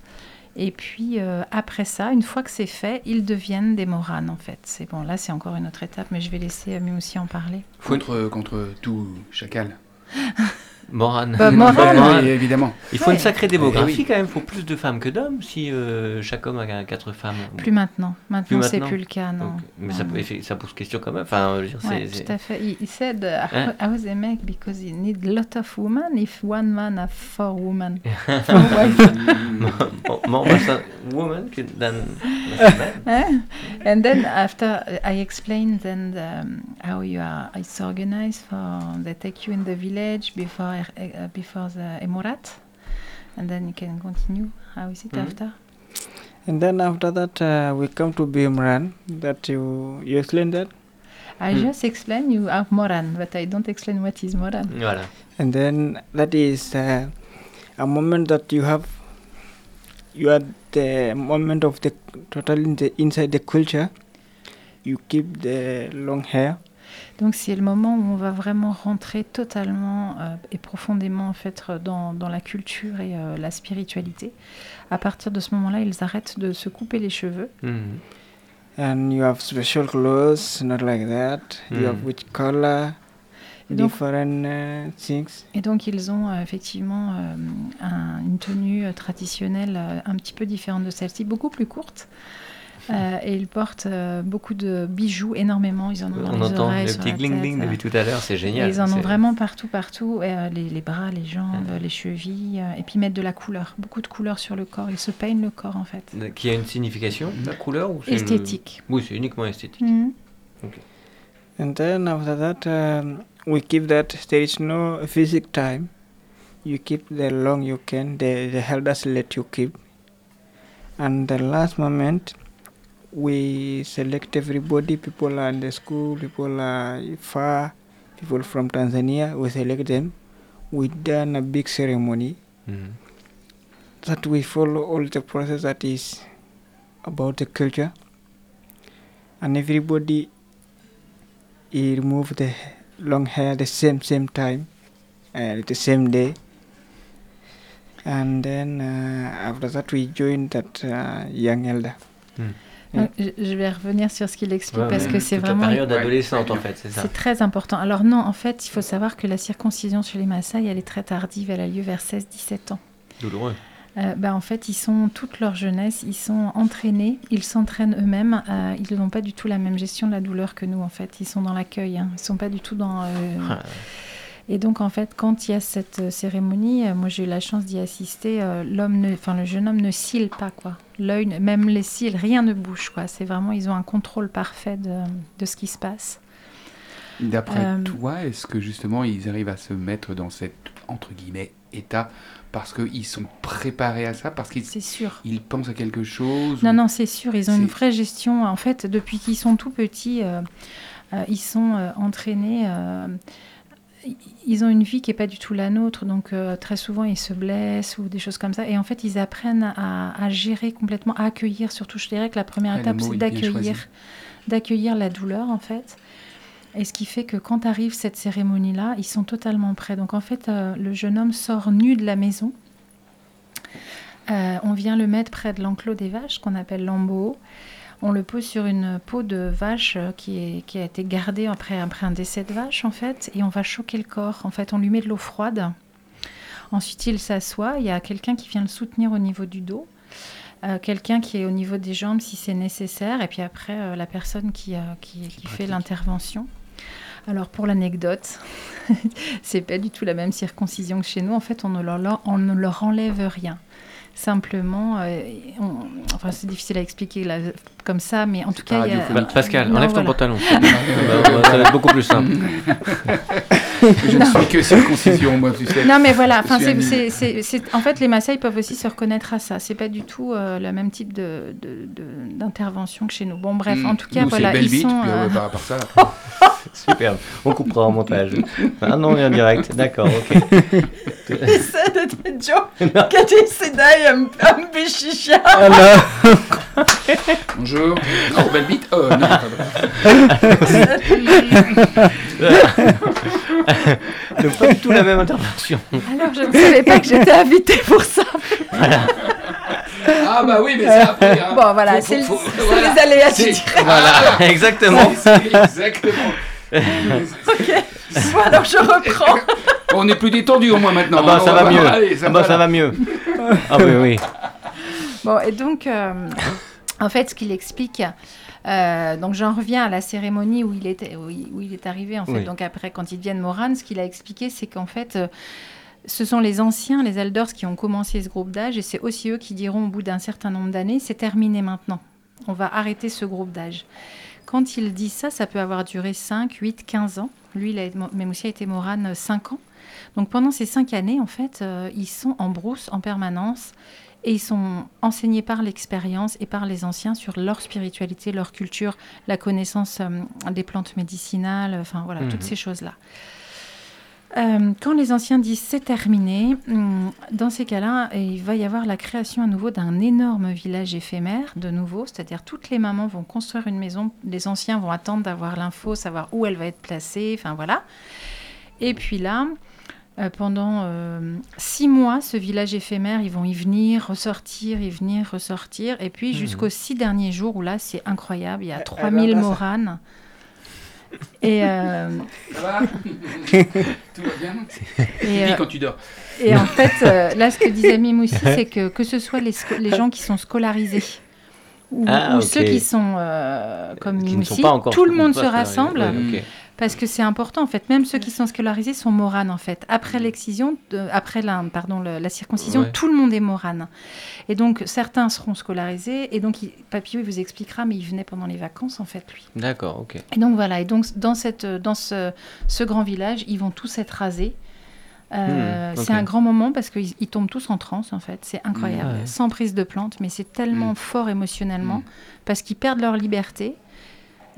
Et puis euh, après ça, une fois que c'est fait, ils deviennent des moranes en fait. C'est bon, là c'est encore une autre étape, mais je vais laisser Ami aussi en parler.
Contre, contre tout chacal.
Morane.
Bah, Morane.
Morane.
Oui, évidemment.
Il faut
Ouais.
une sacrée démographie
Eh oui.
quand même. Il faut plus de femmes que d'hommes si euh, chaque homme a quatre femmes.
Plus maintenant. Maintenant, c'est plus le cas, non.
Donc, mais ça, ça pose question quand même. Enfin, je veux dire,
Ouais, tout à fait. He, he said,
Hein?
I was a make because you need a lot of women if one man have four women. Four wives.
More- more woman than man.
Eh? and then after I explained then um, how you are it's organized for they take you in the village before uh, before the Emirat and then you can continue how is it
Mhm.
after
And then after that, uh, we come to Bimran. That you you explain that,
I
Mm.
just explain you have Moran but I don't explain what is Moran
Voilà.
and then that is uh, a moment that you have. You are the moment of the totally in the, inside the culture. You keep the long hair.
Donc c'est le moment où on va vraiment rentrer totalement euh, et profondément en fait euh, dans, dans la culture et euh, la spiritualité à partir de ce moment-là ils arrêtent de se couper les cheveux
Mhm.
and you have special clothes not like that you have
Mm.
with color?
Et donc-
different uh, things?
Et donc ils ont euh, effectivement euh, un- une tenue traditionnelle euh, un petit peu différente de celle-ci, beaucoup plus courte. Euh, et ils portent euh, beaucoup de bijoux, énormément. Ils en ont dans
On
les
entend
oreilles,
le petit
la
gling
tête,
gling
euh,
depuis tout à l'heure, c'est
et
génial.
ils en ont vraiment partout, partout. et, euh, les, les bras, les jambes, les chevilles. euh, et puis ils mettent de la couleur, beaucoup de couleur sur le corps. Ils se peignent le corps en fait.
Qui a une signification, la couleur ou le-
Esthétique.
Oui, c'est uniquement esthétique.
Mhm.
and then after that um, we keep that there is no physic time you keep the long you can the, the elders let you keep and the last moment we select everybody people are in the school people are far people from tanzania we select them. We done a big ceremony
Mhm.
that we follow all the process that is about the culture. And everybody he remove the long hair the same same time and the same day. And then uh, after that we join that uh, young elder.
Donc, je, vais revenir sur ce qu'il explique
Ouais,
parce que c'est vraiment
la période
Ouais.
adolescente en fait, c'est ça.
C'est très important. Alors non, en fait, il faut savoir que la circoncision chez les Maasai, elle est très tardive, elle a lieu vers 16-17 ans.
Douloureux.
Euh, ben, en fait, ils sont toute leur jeunesse, ils sont entraînés, ils s'entraînent eux-mêmes. euh, ils n'ont pas du tout la même gestion de la douleur que nous, en fait. Ils sont dans l'accueil, hein. ils sont pas du tout dans. euh,
Ah,
Et donc, en fait, quand il y a cette euh, cérémonie, moi j'ai eu la chance d'y assister. euh, l'homme, ne- enfin le jeune homme ne cille pas, quoi. L'œil, même les cils, rien ne bouge, quoi. C'est vraiment, ils ont un contrôle parfait de, de ce qui se passe.
D'après
Euh,
toi, est-ce que justement ils arrivent à se mettre dans cet entre guillemets état parce qu'ils sont préparés à ça, parce qu'ils
C'est sûr.
ils pensent à quelque chose
Non,
ou-
non, c'est sûr, ils ont une vraie gestion. En fait, depuis qu'ils sont tout petits, euh, euh, ils sont entraînés. Ils ont une vie qui n'est pas du tout la nôtre, donc euh, très souvent ils se blessent ou des choses comme ça. Et en fait, ils apprennent à, à gérer complètement, à accueillir. Surtout, je dirais que la première
le
étape, c'est d'accueillir, d'accueillir la douleur, en fait. Et ce qui fait que quand arrive cette cérémonie-là, ils sont totalement prêts. Donc en fait, euh, le jeune homme sort nu de la maison. Euh, on vient le mettre près de l'enclos des vaches, qu'on appelle l'embo. On le pose sur une peau de vache euh, qui, est- qui a été gardée après, après un décès de vache, en fait, et on va choquer le corps. En fait, on lui met de l'eau froide. Ensuite, il s'assoit. Il y a quelqu'un qui vient le soutenir au niveau du dos. euh, quelqu'un qui est au niveau des jambes si c'est nécessaire, et puis après euh, la personne qui, euh, qui, qui fait l'intervention. Alors pour l'anecdote, c'est pas du tout la même circoncision que chez nous. En fait, on ne leur, on ne leur enlève rien. Simplement, euh, on- enfin c'est difficile à expliquer là, comme ça, mais en tout cas, il y a-
radiophonique.
Bah, Pascal,
Non,
enlève ton pantalon. Bah, ça va être beaucoup plus simple.
Je ne suis que circoncision, moi, tu sais.
Non, mais voilà. Enfin,
Je
c'est,
suis
c'est- c'est- c'est- en fait, les Maasai peuvent aussi se reconnaître à ça. C'est pas du tout euh, le même type de, de- de- d'intervention que chez nous. Bon, bref,
Mm.
en tout cas,
Nous,
voilà,
c'est Belle
ils
Beach,
sont.
puis, euh,
euh,
par rapport à ça.
Superbe. On coupera en montage. Ah non, en direct. D'accord, ok.
Bonjour. Oh, Belle Beach. Oh, non.
Donc, pas du tout la même intervention.
Alors, je ne savais pas que j'étais invitée pour ça.
Ah bah oui, mais c'est après. hein.
Bon, voilà,
Faut-
c'est le-
faut-
c'est
voilà.
les aléas du direct.
Voilà, exactement.
C'est- c'est Exactement.
Bon, alors je reprends.
On est plus détendu au moins maintenant.
Ah bah
hein.
ça va mieux.
Allez, ça
Ah bah
va,
ça va mieux. Ah oui, oui.
Bon, et donc, euh, en fait, ce qu'il explique, euh, donc j'en reviens à la cérémonie où il, était, où il, où il est arrivé, en fait.
Oui.
Donc après, quand ils deviennent Moran, ce qu'il a expliqué, c'est qu'en fait, euh, ce sont les anciens, les elders, qui ont commencé ce groupe d'âge, et c'est aussi eux qui diront au bout d'un certain nombre d'années, c'est terminé maintenant. On va arrêter ce groupe d'âge. Quand il dit ça, ça peut avoir duré 5, 8, 15 ans. Lui, il a, été Moran 5 ans. Donc pendant ces 5 années, en fait, euh, ils sont en brousse en permanence et ils sont enseignés par l'expérience et par les anciens sur leur spiritualité, leur culture, la connaissance euh, des plantes médicinales, enfin voilà,
Mhm.
toutes ces choses-là. Euh, quand les anciens disent c'est terminé, hum, dans ces cas-là, il va y avoir la création à nouveau d'un énorme village éphémère, de nouveau, c'est-à-dire toutes les mamans vont construire une maison, les anciens vont attendre d'avoir l'info, savoir où elle va être placée, enfin voilà. Et puis là, pendant euh, six mois, ce village éphémère, ils vont y venir, ressortir, y venir, ressortir. Et puis
Mhm.
jusqu'aux six derniers jours, où là, c'est incroyable, il y a
Eh,
3000
eh, là, ça-
moranes. Et, euh,
Ça va Tout va bien
et, euh,
quand tu dors.
et en fait, euh, là, ce que disait Mime aussi, c'est que que ce soit les, gens qui sont scolarisés ou,
Ah,
ou ceux qui sont euh, comme
Qui
aussi,
encore
tout le monde
pas
se rassemble.
Ouais.
Parce que c'est important, en fait. Même ceux qui sont scolarisés sont moranes, en fait. Après l'excision, après la, pardon, le- la circoncision,
Ouais.
tout le monde est morane. Et donc, certains seront scolarisés. Et donc, il- Papillon, il vous expliquera, mais il venait pendant les vacances, en fait, lui.
D'accord, ok.
Et donc, voilà. Et donc, dans, cette, dans ce, ce grand village, ils vont tous être rasés. Euh,
Hmm.
C'est un grand moment parce qu'ils ils tombent tous en transe, en fait. C'est incroyable.
Ouais.
Sans prise de plante, mais c'est tellement
Hmm.
fort émotionnellement
Hmm.
parce qu'ils perdent leur liberté.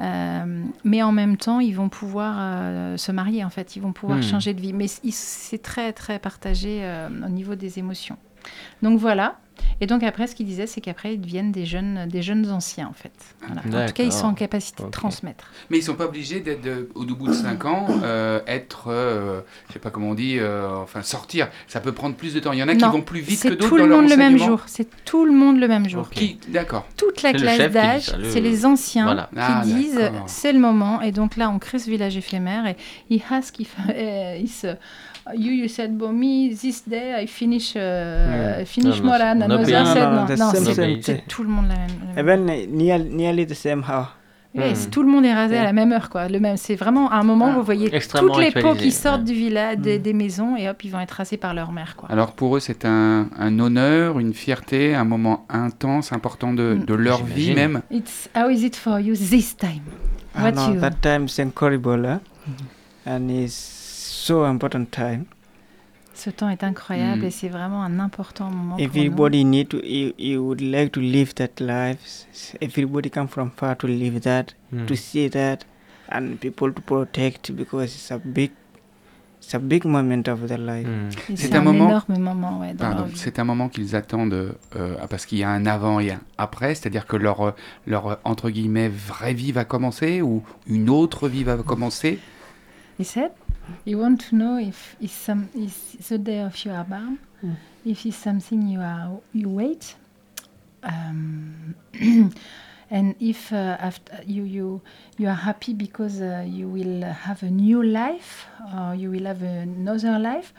Euh, mais en même temps, ils vont pouvoir euh, se marier, en fait. Ils vont pouvoir
Hmm.
changer de vie. Mais c'est très, très partagé euh, au niveau des émotions. Donc voilà. Et donc après, ce qu'ils disaient, c'est qu'après, ils deviennent des jeunes, des jeunes anciens, en fait. Voilà. En tout cas, ils sont en capacité de transmettre.
Mais ils sont pas obligés d'être de- au bout de 5 ans, euh, être, euh, je sais pas comment on dit, euh, enfin sortir. Ça peut prendre plus de temps. Il y en a qui
Non,
vont plus vite que
C'est
d'autres
tout
dans
le monde le même jour. C'est tout le monde le même jour.
Ok.
Qui, d'accord.
Toute la
C'est
classe
qui
d'âge,
le-
c'est les anciens
Voilà.
qui
Ah,
disent c'est le moment. Et donc là, on crée ce village éphémère. Et il uh, you you said for me this day I finish uh,
Hmm.
finish
No, no,
Moran.
no
Another
pain.
said
No, no,
non, non,
same,
c'est tout le monde la même.
uh, near, nearly the same how.
Oui,
Hmm.
c'est- tout le monde est rasé à
Yeah.
la même heure, quoi. Le même, c'est vraiment à un moment où vous voyez toutes les peaux qui sortent
ouais.
du village, des,
Mm.
des maisons, et hop, ils vont être rasés par leur mère, quoi.
Alors pour eux, c'est un, un honneur, une fierté, un moment intense, important de,
Mm.
de leur vie même.
It's how is it for you this time?
Ah,
What
no,
you-
that time is incredible, huh? and it's so important time.
Ce temps est incroyable
Mm.
et c'est vraiment un important moment pour nous.
Everybody need to. You, you would like to live that life. Everybody come from far to live that,
Hmm.
to see that, and people to protect because it's a big, it's a big moment of their life.
Et
C'est
C'est
un
un,
moment-
énorme moment ouais,
Pardon,
leur vie.
c'est un moment qu'ils attendent euh, parce qu'il y a un avant et un après, c'est-à-dire que leur, leur entre guillemets vraie vie va commencer ou une autre vie va commencer.
He said, you want to know if it's some is the day of your barn,
Mm.
if it's something you are you wait, um, and if uh, after you you you are happy because uh, you will have a new life or you will have another life,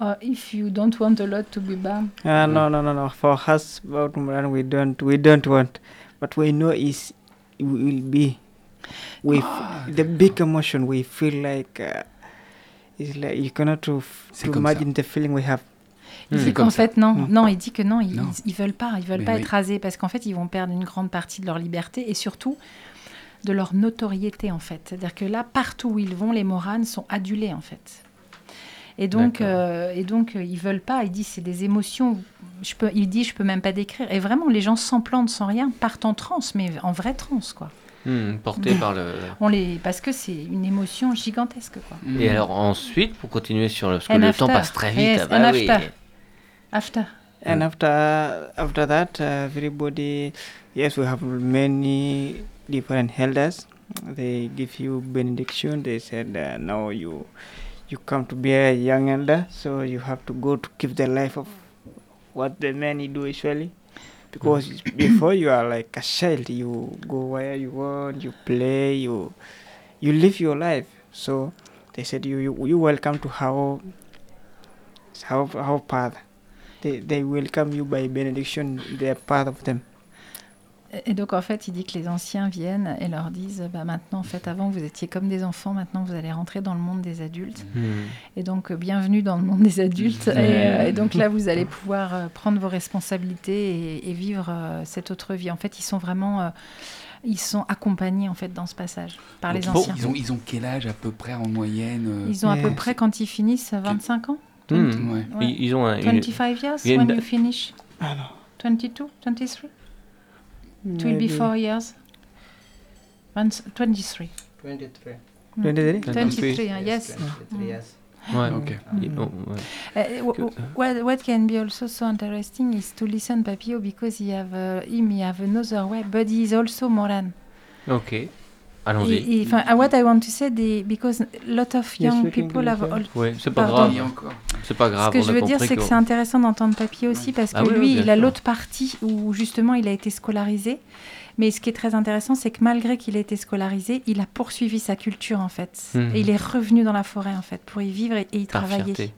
or if you don't want a lot to be born.
Ah no no no no. For us, we don't we don't want, but we know is we will be. We f- the big emotion we feel like. Uh, it's like you cannot to,
ça.
the feeling we have.
Il
Hmm.
dit qu'en fait non,
Hmm.
non, il dit que non, ils,
Non.
ils veulent pas, ils veulent
Mais
pas
oui.
être rasés parce qu'en fait ils vont perdre une grande partie de leur liberté et surtout de leur notoriété en fait. C'est-à-dire que là, partout où ils vont, les Moranes sont adulés en fait. Et donc, euh, et donc euh, ils veulent pas. Il dit c'est des émotions. Je peux, il dit je peux même pas décrire. Et vraiment, les gens sans plante, sans rien, partent en transe, mais en vraie transe quoi.
Hmm, porté par le.
On les, parce que c'est une émotion gigantesque quoi.
Mm.
Et alors ensuite, pour continuer sur le. Parce que
And
le
after.
temps passe très vite.
Yes,
ah bah
and
oui.
after. After.
And after after that, uh, everybody, yes, we have many different elders. They give you benediction. They said, uh, now you you come to be a young elder, so you have to go to keep the life of what the men do usually. Because mm. before you are like a child you go where you want you play you you live your life. So they said you you, you welcome to how how how path. They, they welcome you by benediction they are part of them
Et donc en fait, il dit que les anciens viennent et leur disent bah, maintenant, en fait, avant vous étiez comme des enfants, maintenant vous allez rentrer dans le monde des adultes.
Hmm.
Et donc, bienvenue dans le monde des adultes. Et, euh, et donc là, vous allez pouvoir euh, prendre vos responsabilités et, et vivre euh, cette autre vie. En fait, ils sont vraiment. euh, ils sont accompagnés en fait dans ce passage par les
Bon,
anciens.
Ils ont, ils ont quel âge à peu près en moyenne euh,
Ils ont à peu près quand ils finissent 25 ans.
Hmm.
Ouais.
Ouais.
Ils, ils ont un, une-
25 years
il y a
when
une-
you finish.
I know
22, 23. It will be
Maybe
four years. Once- 23.
23.
23?
23, hein, yes.
23 years.
Ouais.
Ok.
Ils- oh, ouais.
Uh, w- w- what, what can be also so interesting is to listen Papio because he have uh, him he have another way, but he is also Moran.
Ok. Allons-y.
enfin, what I want to say, the, because a lot of young people have
that.
al-
Ouais, c'est pas
Pardon.
grave. C'est pas grave.
Ce que
on
je veux dire, c'est que c'est intéressant d'entendre Papy aussi parce que
Ah oui, oui,
lui, il a l'autre partie où justement il a été scolarisé. Mais ce qui est très intéressant, c'est que malgré qu'il ait été scolarisé, il a poursuivi sa culture en fait.
Mhm.
Et il est revenu dans la forêt en fait pour y vivre et, et y
Par
travailler.
fierté.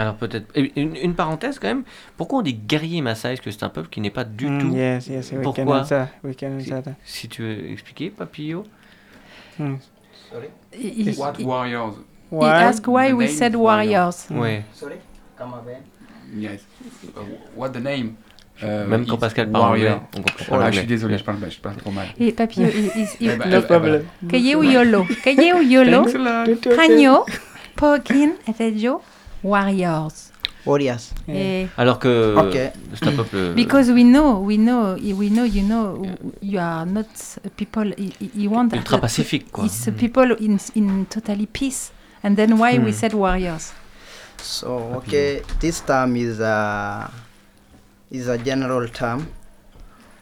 Alors peut-être une, une parenthèse quand même. Pourquoi on dit guerrier Maasai? Est-ce que c'est un peuple qui n'est pas du
Mm,
tout
yes yes we can
Pourquoi?
answer we can
Si-
answer that
Si tu veux expliquer, Papillo.
Hmm.
Sorry?
Il, il-
What
il-
warriors?
he
Why?
asked why
The
we said
warrior.
warriors.
Ouais.
Sorry? Come again.
Yes. Uh, what the name? Euh,
Même quand
it's
Pascal parle anglais, on comprend
Oh là, je suis désolé, je parle, je parle trop mal.
Et Papy, il- il- il-
Eh ben,
no
eh ben,
ou yolo, kaye ou yolo,
Thanks a lot.
It's okay.
Pagno, Pokin, Etejo, warriors.
Warriors.
Yeah.
Et
Alors que
Ok.
c'est un peuple.
because we know, we know, we know, you know, you are not a people. You, you want
ultra pacifique quoi.
It's a people in in totally peace. And then why we
Hmm.
said warriors?
So, okay, this term is a, is a general term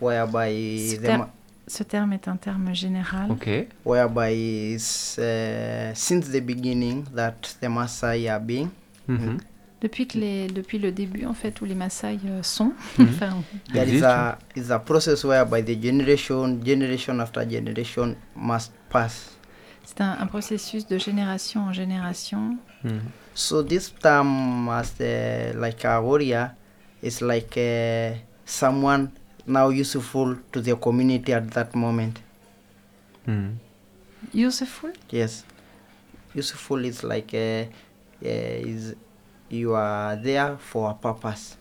whereby
Ce
the,
terme- Ce terme est un terme général.
Ok.
whereby it's, uh, since the beginning that the Maasai are being
Mhm.
Depuis que les, depuis le début en fait où les Maasai euh, sont.
Mhm.
enfin,
there is
Existe,
a is a process whereby the generation generation after generation must pass
c'est un, un processus de génération en génération.
Mhm.
so this term as the, like a warrior is like uh, someone now useful to the community at that moment
Mhm.
Useful?
yes useful is like uh, uh, is you are there for a purpose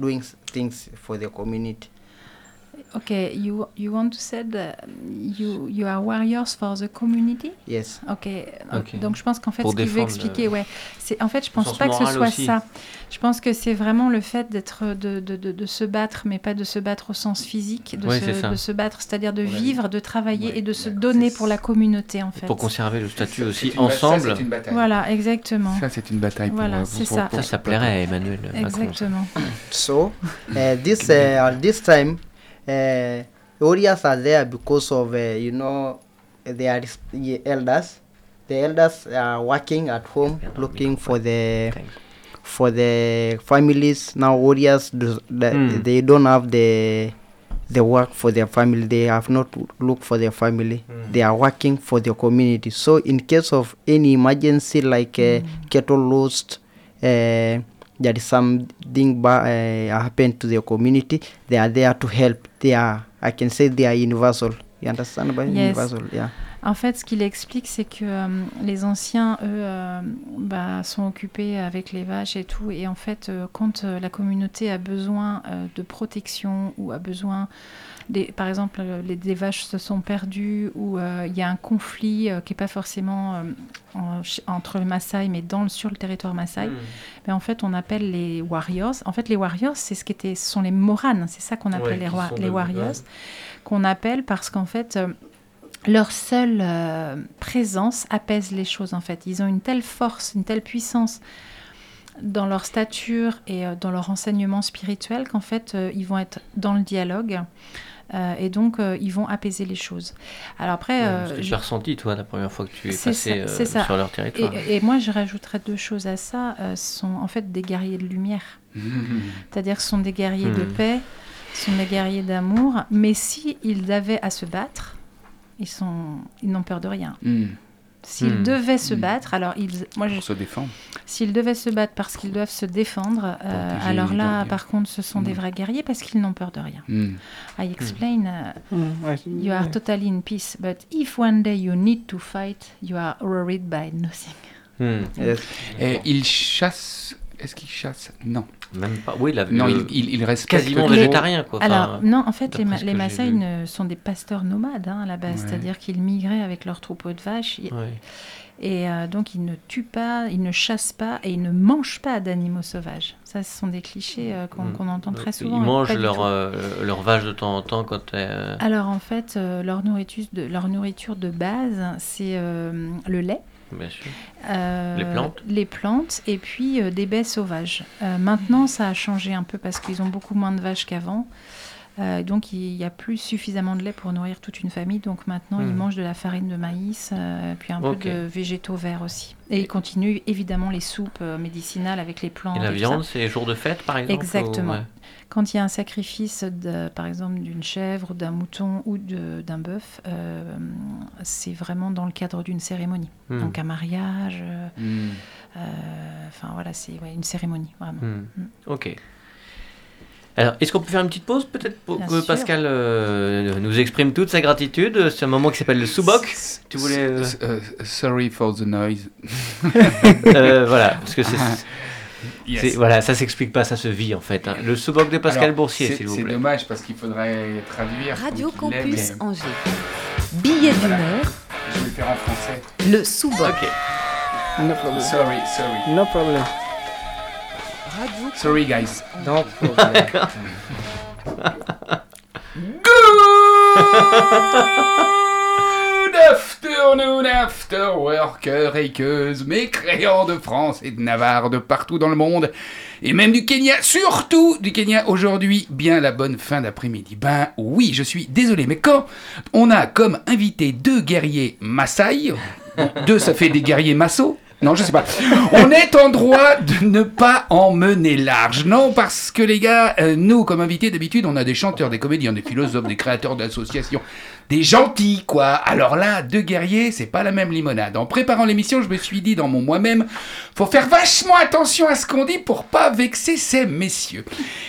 doing things for the community
Okay, you you want to say that you you are warriors for the community?
yes
Ok.
Ok.
Donc je pense qu'en fait
Pour
ce qu'il veut
le-
expliquer, ouais, c'est en fait je pense pas que ce soit
aussi.
ça. Je pense que c'est vraiment le fait d'être de, de, de, de se battre, mais pas de se battre au sens physique, de,
Ouais,
se, de se battre, c'est-à-dire de
Ouais.
vivre, de travailler
Ouais,
et de se donner pour la communauté en fait.
Pour conserver le statut aussi
ça,
ensemble.
c'est une bataille.
Voilà, exactement.
Ça, c'est une bataille pour,
Voilà,
euh,
c'est ça.
pour
Ça, plairait à Emmanuel Macron.
Exactement.
So uh, this uh, this time, uh, warriors are there because of uh, you know they are elders. The elders are working at home, looking for the
Thanks.
for the families. Now warriors do, the,
Hmm.
they don't have the the work for their family. They have not looked for their family.
Hmm.
They are working for their community. So in case of any emergency like uh, cattle lost, uh, there is something ba- uh, happened to the community. They are there to help. They are, I can say, they are universal. You understand by
Yes.
universal? Yeah.
En fait, ce qu'il explique, c'est que euh, les anciens, eux, euh, bah, sont occupés avec les vaches et tout. Et en fait, euh, quand euh, la communauté a besoin euh, de protection ou a besoin, des, par exemple, euh, les, des vaches se sont perdues ou euh, il y a un conflit euh, qui n'est pas forcément en- entre les Maasai, mais dans, le- sur le territoire Maasai, ben, en fait, on appelle les warriors. En fait, les warriors, c'est ce qui était, ce sont les moranes. C'est ça qu'on appelle
Ouais,
les, warriors.
ouais.
Qu'on appelle parce qu'en fait, leur seule euh, présence apaise les choses. En fait, ils ont une telle force, une telle puissance dans leur stature et euh, dans leur enseignement spirituel qu'en fait, euh, ils vont être dans le dialogue. Euh, et donc, euh, ils vont apaiser les choses. Alors après,
Ouais,
euh,
ce que tu
je-
as ressenti, toi, la première fois que tu es passé
ça,
euh,
c'est ça.
sur leur territoire.
et, et moi, je rajouterais deux choses à ça. euh, ce sont en fait des guerriers de lumière. C'est-à-dire que ce sont des guerriers de
Hmm.
paix. Ce sont des guerriers d'amour, mais si ils avaient à se battre, ils sont, ils n'ont peur de rien.
Hmm.
S'ils
Hmm.
devaient se battre, alors ils, moi, je-
se défendre.
s'ils devaient se battre parce qu'ils doivent se défendre, euh, alors là, par contre, ce sont des
Hmm.
vrais guerriers parce qu'ils n'ont peur de rien.
Hmm.
I explain. uh. You are totally in peace, but if one day you need to fight, you are worried by nothing.
Hmm.
Yes.
Et il chasse. Est-ce qu'il chasse? Non.
Même pas. Oui, la,
Non,
le-
il, il, il respecte
quasiment végétarien quoi. Enfin,
Alors, non, en fait, les, Ma- les Maasai sont des pasteurs nomades hein, à la base,
Ouais.
c'est-à-dire qu'ils migraient avec leurs troupeaux de vaches
ouais.
et euh, donc ils ne tuent pas, ils ne chassent pas et ils ne mangent pas d'animaux sauvages. Ça, ce sont des clichés euh, qu'on
Mm.
qu'on entend très souvent.
Ils mangent
pas du
leur,
tout.
euh, leur vache de temps en temps quand. euh,
Alors en fait, euh, leur, nourriture de, leur nourriture de base, c'est euh, le lait.
Bien sûr.
Euh,
Les plantes
Les plantes et puis euh, des baies sauvages. Euh, maintenant, ça a changé un peu parce qu'ils ont beaucoup moins de vaches qu'avant. Euh, donc, il n'y a plus suffisamment de lait pour nourrir toute une famille. Donc, maintenant, ils
Hmm.
mangent de la farine de maïs, euh, puis un
Ok.
peu de végétaux verts aussi. Et ils continuent évidemment les soupes euh, médicinales avec les plantes.
Et la viande, c'est jour de fête par exemple
Exactement.
ou- ouais.
Quand il y a un sacrifice, de, par exemple, d'une chèvre, d'un mouton ou d'un bœuf, euh, c'est vraiment dans le cadre d'une cérémonie.
Hmm.
Donc, un mariage.
Hmm.
Enfin voilà, c'est ouais, une cérémonie, vraiment.
Ok. Alors, est-ce qu'on peut faire une petite pause peut-être pour
Bien
que
sûr.
Pascal euh, nous exprime toute sa gratitude C'est un moment qui s'appelle le soubok. Tu voulais. euh,
euh, sorry for the noise.
euh, voilà, parce que c'est.
Yes.
c'est- Voilà, ça s'explique pas, ça se vit en fait. hein. Le soubok de Pascal
Alors,
Boursier,
c'est-
s'il vous
C'est
plaît.
dommage parce qu'il faudrait traduire.
Radio Campus Angers. Billet
Voilà.
d'humeur,
Je vais le faire en français.
le sous-boc.
Ok.
No problem.
Sorry, sorry.
No problem.
Radio
Sorry, guys.
No problem.
Good afternoon, after worker, équeuse, mécréants de France et de Navarre, de partout dans le monde, et même du Kenya, surtout du Kenya aujourd'hui, bien la bonne fin d'après-midi. Ben oui, je suis désolé, mais quand on a comme invité deux guerriers Maasai, deux ça fait des guerriers Masso, non, je sais pas. On est en droit de ne pas en mener large. Non, parce que les gars, euh, nous, comme invités, d'habitude, on a des chanteurs, des comédiens, des philosophes, des créateurs d'associations. Des gentils, quoi. Alors là, deux guerriers, c'est pas la même limonade. En préparant l'émission, je me suis dit dans mon moi-même, faut faire vachement attention à ce qu'on dit pour pas vexer ces messieurs.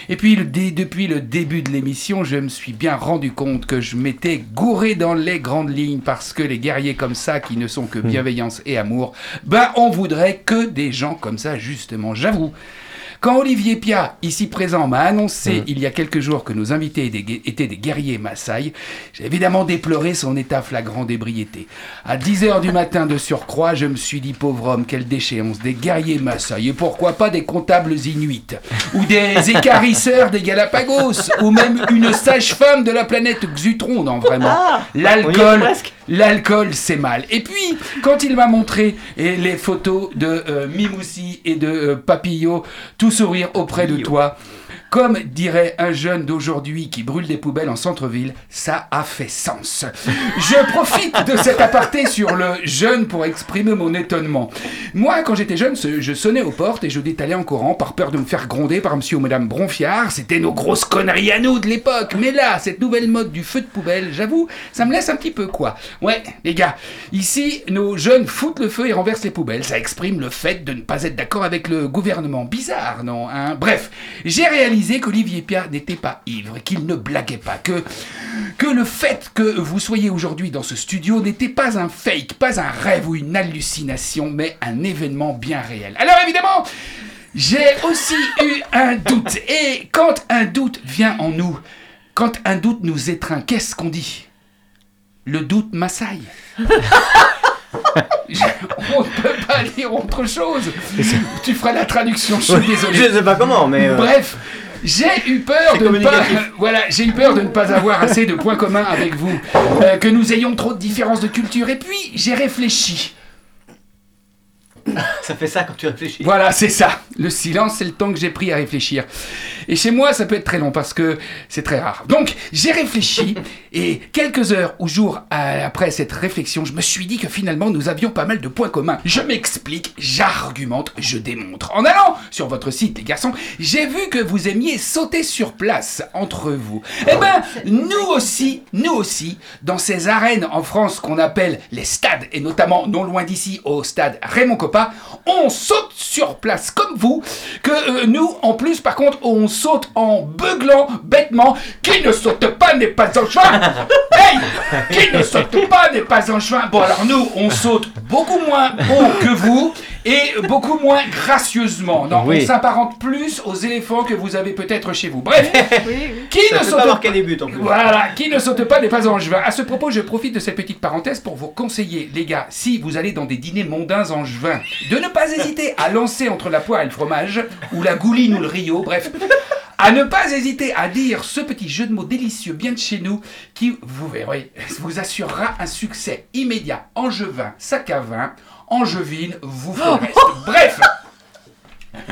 Et puis, le depuis le début de l'émission, je me suis bien rendu compte que je m'étais gouré dans les grandes lignes parce que les guerriers comme ça, qui ne sont que bienveillance et amour, ben on voudrait que des gens comme ça, justement. J'avoue. Quand Olivier Pia, ici présent, m'a annoncé il y a quelques jours que nos invités étaient des, étaient des guerriers Maasai, j'ai évidemment déploré son état flagrant d'ébriété. À 10h du matin de surcroît, je me suis dit, pauvre homme, quelle déchéance, des guerriers Maasai, et pourquoi pas des comptables inuits, ou des écarisseurs des Galapagos, ou même une sage-femme de la planète Xutron, non vraiment. L'alcool, L'alcool, c'est mal. Et puis, quand il m'a montré les photos de euh, Mimoussi et de euh, Papillot, tout sourire auprès de toi, comme dirait un jeune d'aujourd'hui qui brûle des poubelles en centre-ville, ça a fait sens. Je profite de cet aparté sur le jeune pour exprimer mon étonnement. Moi, quand j'étais jeune, je sonnais aux portes et je détalais en courant par peur de me faire gronder par monsieur ou madame Bronfiard. C'était nos grosses conneries à nous de l'époque. Mais là, cette nouvelle mode du feu de poubelle, j'avoue, ça me laisse un petit peu quoi. Ouais, les gars, ici, nos jeunes foutent le feu et renversent les poubelles. Ça exprime le fait de ne pas être d'accord avec le gouvernement. Bizarre, non hein? Bref, j'ai réalisé qu'Olivier Pia n'était pas ivre, qu'il ne blaguait pas, que, que le fait que vous soyez aujourd'hui dans ce studio n'était pas un fake, pas un rêve ou une hallucination, mais un événement bien réel. Alors évidemment, j'ai aussi eu un doute. Et quand un doute vient en nous, quand un doute nous étreint, qu'est-ce qu'on dit? Le doute Maasai. Je- On ne peut pas dire autre chose. Tu feras la traduction, je suis désolé.
Je sais pas comment, mais. euh,
Bref,
J'ai eu peur de ne pas, voilà, j'ai eu peur de ne pas avoir assez de points communs avec vous, euh, que nous ayons trop de différences de culture. Et puis j'ai réfléchi.
Ça fait ça quand tu réfléchis.
Voilà, c'est ça. Le silence, c'est le temps que j'ai pris à réfléchir. Et chez moi, ça peut être très long parce que c'est très rare. Donc, j'ai réfléchi et quelques heures ou jours après cette réflexion, je me suis dit que finalement, nous avions pas mal de points communs. Je m'explique, j'argumente, je démontre. En allant sur votre site, les garçons, j'ai vu que vous aimiez sauter sur place entre vous. Eh ben, nous aussi, nous aussi, dans ces arènes en France qu'on appelle les stades, et notamment non loin d'ici au stade Raymond On saute sur place comme vous, que euh, nous, en plus, par contre, on saute en beuglant bêtement. Qui ne saute pas n'est pas en chemin Hey Qui ne saute pas n'est pas en chemin Bon, alors nous, on saute beaucoup moins haut que vous et beaucoup moins gracieusement. Non,
Oui.
on s'apparente plus aux éléphants que vous avez peut-être chez vous. Bref, qui
Ça
ne saute
pas des buts en plus.
voilà, qui ne saute pas n'est pas angevin. À ce propos, je profite de cette petite parenthèse pour vous conseiller, les gars, si vous allez dans des dîners mondains angevins, de ne pas hésiter à lancer entre la poire et le fromage, ou la gouline ou le rio, bref, à ne pas hésiter à dire ce petit jeu de mots délicieux bien de chez nous, qui, vous verrez, vous assurera un succès immédiat. Angevin, sac à vin, angevine, vous le reste. Bref,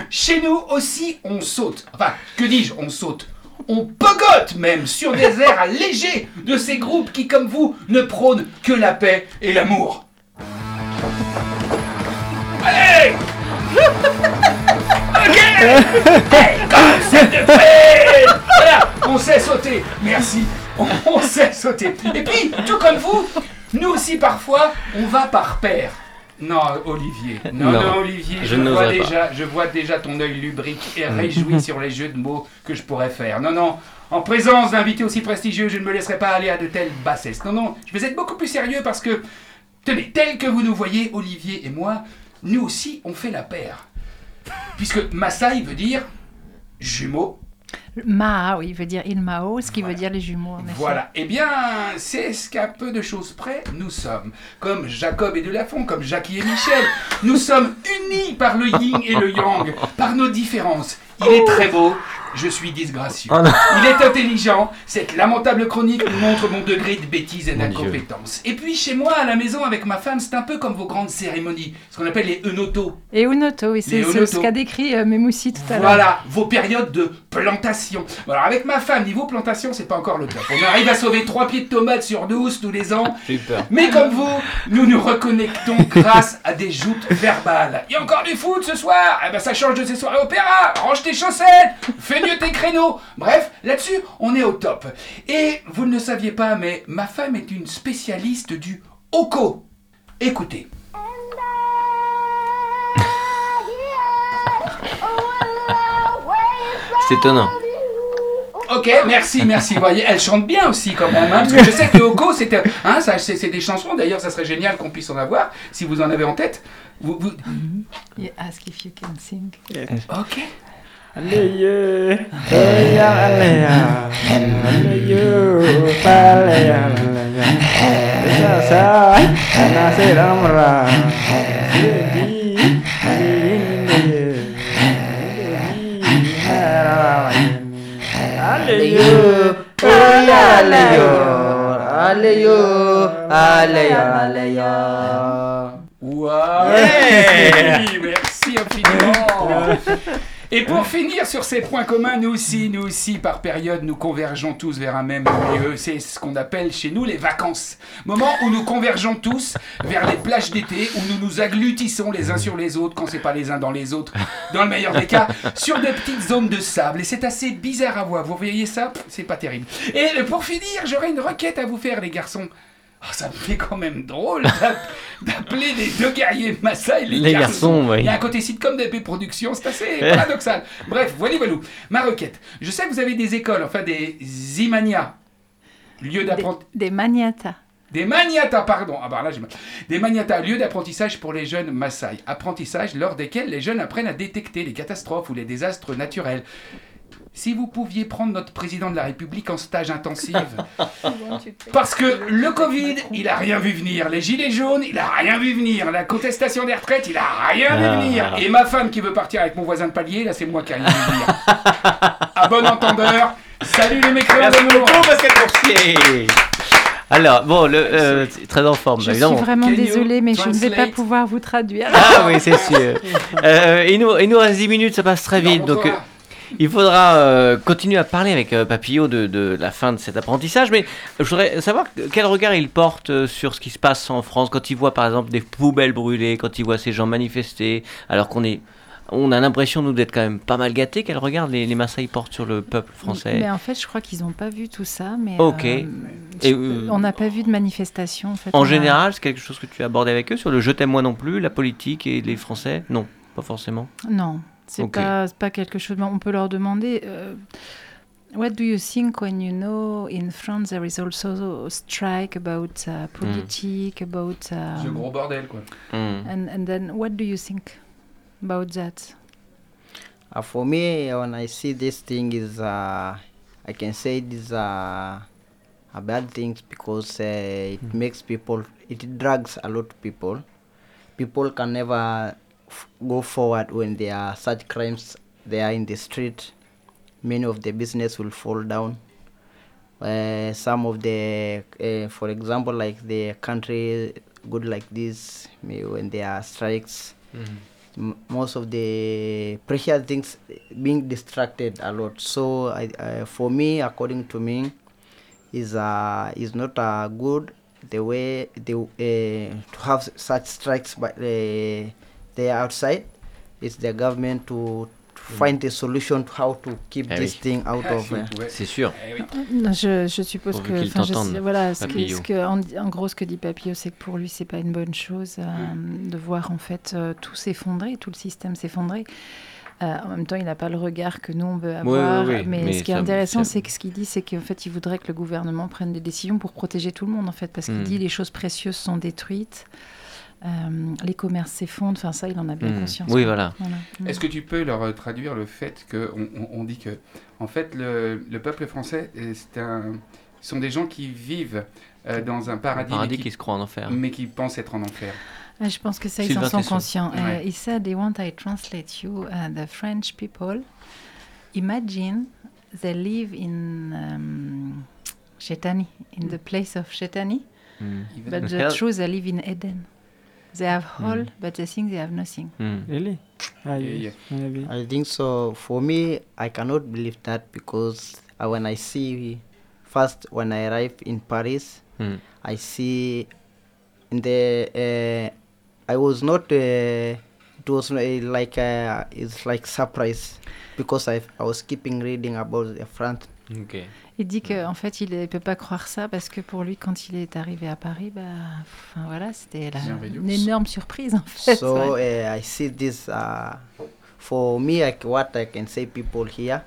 chez nous aussi, on saute. Enfin, que dis-je, on saute. On pogote même sur des airs légers de ces groupes qui, comme vous, ne prônent que la paix et l'amour. Allez Ok Hey, de fait Voilà, on sait sauter. Merci. On, on sait sauter. Et puis, tout comme vous, nous aussi parfois, on va par paire. Non, Olivier. Non, non,
Non,
Olivier,
je
vois
pas.
déjà, je vois déjà ton œil lubrique et réjoui sur les jeux de mots que je pourrais faire. Non, non, en présence d'invités aussi prestigieux, je ne me laisserai pas aller à de telles bassesses. Non, non, je vais être beaucoup plus sérieux parce que, tenez, tel que vous nous voyez, Olivier et moi, nous aussi, on fait la paire. Puisque Maasai veut dire jumeaux.
Maa, oui, veut dire il Mao, ce qui
Voilà.
veut dire les jumeaux. en effet.
Voilà. Eh bien, c'est ce qu'à peu de choses près nous sommes. Comme Jacob et Delafont, comme Jackie et Michel. Nous sommes unis par le yin et le yang, par nos différences. Il est très beau, je suis disgracieux.
Non.
Il est intelligent, cette lamentable chronique nous montre mon degré de bêtise et d'incompétence. Et puis chez moi, à la maison, avec ma femme, c'est un peu comme vos grandes cérémonies, ce qu'on appelle les eunotos.
Et Unoto, oui, c'est ce qu'a décrit euh, Memoussi tout à l'heure.
Voilà, vos périodes de plantation. Alors avec ma femme, niveau plantation, c'est pas encore le top. On arrive à sauver 3 pieds de tomates sur 12 tous les ans.
J'ai peur.
Mais comme vous, nous nous reconnectons grâce à des joutes verbales. Il y a encore du foot ce soir Eh ben ça change de ces soirées opéra Range tes chaussettes Fais mieux tes créneaux Bref, là-dessus, on est au top. Et vous ne le saviez pas, mais ma femme est une spécialiste du Oko. Écoutez.
C'est étonnant.
Ok, merci, merci. Vous voyez, elle chante bien aussi quand même, hein, parce que je sais que Oko, c'était, hein, ça, c'est, c'est des chansons. D'ailleurs, ça serait génial qu'on puisse en avoir, si vous en avez en tête. Vous, vous-
You ask if you can sing.
Ok.
Aleyo, Aleyo,
aleyo, aleyo.
Wow.
Yeah.
Oui, merci infiniment. Et pour finir sur ces points communs, nous aussi, nous aussi, par période, nous convergeons tous vers un même lieu. C'est ce qu'on appelle chez nous les vacances. Moment où nous convergeons tous vers les plages d'été, où nous nous agglutissons les uns sur les autres, quand c'est pas les uns dans les autres, dans le meilleur des cas, sur des petites zones de sable. Et c'est assez bizarre à voir. Vous voyez ça? C'est pas terrible. Et pour finir, j'aurais une requête à vous faire, les garçons. Oh, ça me fait quand même drôle d'app- d'appeler les deux guerriers Maasai les,
Les garçons, oui.
Il y a un côté sitcom d'AP Productions, c'est assez paradoxal. Bref, voilà, voilà. Ma requête. Je sais que vous avez des écoles, enfin des Zimania, lieu
Des,
d'apprentissage.
des maniatas.
Des maniatas, pardon. Ah bah là, j'ai. Des maniatas, lieu d'apprentissage pour les jeunes Maasai. Apprentissage lors desquels les jeunes apprennent à détecter les catastrophes ou les désastres naturels. Si vous pouviez prendre notre président de la République en stage intensif, parce que le Covid, il a rien vu venir. Les gilets jaunes, il a rien vu venir. La contestation des retraites, il a rien
Ah.
vu venir. Et ma femme qui veut partir avec mon voisin de palier, là, c'est moi qui a rien vu venir. à bon entendeur, salut les mécréants
Merci
d'amour.
beaucoup, Pascal Coursier. Alors, bon, le, euh, très en forme,
Je
évidemment.
suis vraiment désolée, mais je ne vais pas pouvoir vous traduire.
Ah oui, c'est sûr. Euh, il, nous, il nous reste 10 minutes, ça passe très vite. Donc, euh, il faudra euh, continuer à parler avec euh, Papillot de, de la fin de cet apprentissage. Mais je voudrais savoir quel regard il porte euh, sur ce qui se passe en France quand il voit, par exemple, des poubelles brûlées, quand il voit ces gens manifester, alors qu'on est. On a l'impression, nous, d'être quand même pas mal gâtés. Quel regard les, les Maasai portent sur le peuple français?
Mais en fait, je crois qu'ils n'ont pas vu tout ça. Mais
Ok.
euh,
Et, euh,
on n'a pas vu de manifestation. En, fait.
En
a-
général, c'est quelque chose que tu as abordé avec eux sur le je t'aime moi non plus, la politique et les Français? Non, pas forcément.
Non, c'est
Ok.
pas pas quelque chose. mais On peut leur demander. euh, What do you think when you know in France there is also a strike about uh, politics, about
Ce
um,
gros bordel, quoi.
Hmm.
and and then what do you think about that?
Uh, for me, when I see this thing is, uh, I can say it is uh, a bad thing because uh, it makes people, it drags a lot of people. People can never f- go forward when there are such crimes there in the street. Many of the business will fall down. Uh, some of the, uh, for example, like the country good like this, when there are strikes, m- most of the precious things being distracted a lot so I, uh, for me according to me is uh is not uh, good the way the uh, to have such strikes but uh, they are outside it's the government to, to find a solution to how to keep
Eh
this
oui.
thing out
Ah,
of uh,
C'est sûr.
Eh
Je, je suppose que, je voilà, ce que,
Papillot.
ce que- en, en gros, ce que dit Papillot, c'est que pour lui, c'est pas une bonne chose euh, de voir en fait euh, tout s'effondrer, tout le système s'effondrer. Euh, en même temps, il n'a pas le regard que nous on veut avoir.
oui,
mais,
mais
ce qui est intéressant, c'est que ce qu'il dit, c'est qu'en fait, il voudrait que le gouvernement prenne des décisions pour protéger tout le monde, en fait, parce qu'il
Hmm.
dit les choses précieuses sont détruites, euh, les commerces s'effondrent. Enfin, ça, il en a bien
Hmm.
conscience.
Oui, voilà.
Mm.
Est-ce que tu peux leur euh, traduire le fait que on, dit que en fait le, le peuple français euh, c'est un ce sont des gens qui vivent euh, dans un
Un
paradis,
paradis
mais,
qui
qui,
se croit en enfer.
mais qui pensent être en enfer.
Ah, Je pense que ça, ils en sont
Tesson.
conscients. Uh,
Ouais.
he said, they want I translate you. Uh, the French people, imagine they live in um, Shetani, in the place of Shetani,
Hmm.
but the truth, they live in Eden. They have all,
Mm.
but they think they have nothing.
Hmm.
Really? Ah,
Yeah,
maybe.
I think so. For me, I cannot believe that because uh, when I see first when I arrive in Paris,
Hmm.
I see in the uh, I was not uh, it was uh, like uh, it's like surprise because I I was keeping reading about the France.
Ok.
Il dit qu'en fait, il ne peut pas croire ça parce que pour lui, quand il est arrivé à Paris, bah, enfin, voilà, c'était une énorme surprise en fait.
So
ouais.
uh, I see this uh, for me like what I can say people here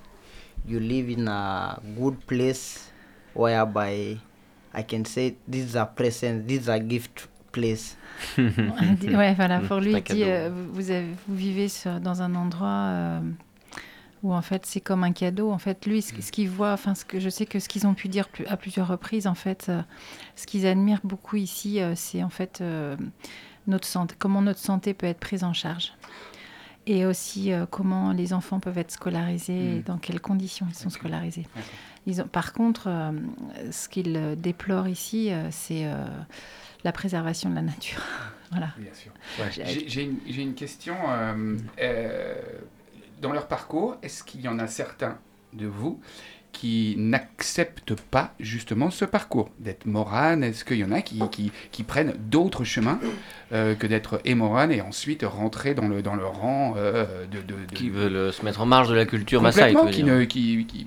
you live in a good place whereby I can say this is a present this is a gift place
ouais, voilà, pour lui, il dit, euh, vous, vous avez- vous vivez sur- dans un endroit euh, où en fait c'est comme un cadeau. En fait, lui, ce, qu'il voit, enfin, ce que je sais que ce qu'ils ont pu dire à plusieurs reprises, en fait, euh, ce qu'ils admirent beaucoup ici, euh, c'est en fait euh, notre santé, comment notre santé peut être prise en charge. Et aussi comment les enfants peuvent être scolarisés et
Mm.
dans quelles conditions ils sont scolarisés.
D'accord.
Ils ont, par contre, ce qu'ils déplorent ici, c'est la préservation de la nature. voilà.
Bien sûr.
J'ai-
une, question. euh, euh, dans leur parcours, est-ce qu'il y en a certains de vous qui n'acceptent pas justement ce parcours d'être morane? Est-ce qu'il y en a qui, qui, qui prennent d'autres chemins euh, que d'être émorane et ensuite rentrer dans le, dans le rang euh, de, de, de-
Qui veulent se mettre en marge de la culture Maasai, tu
Complètement,
veux
qui
dire.
ne, qui, qui-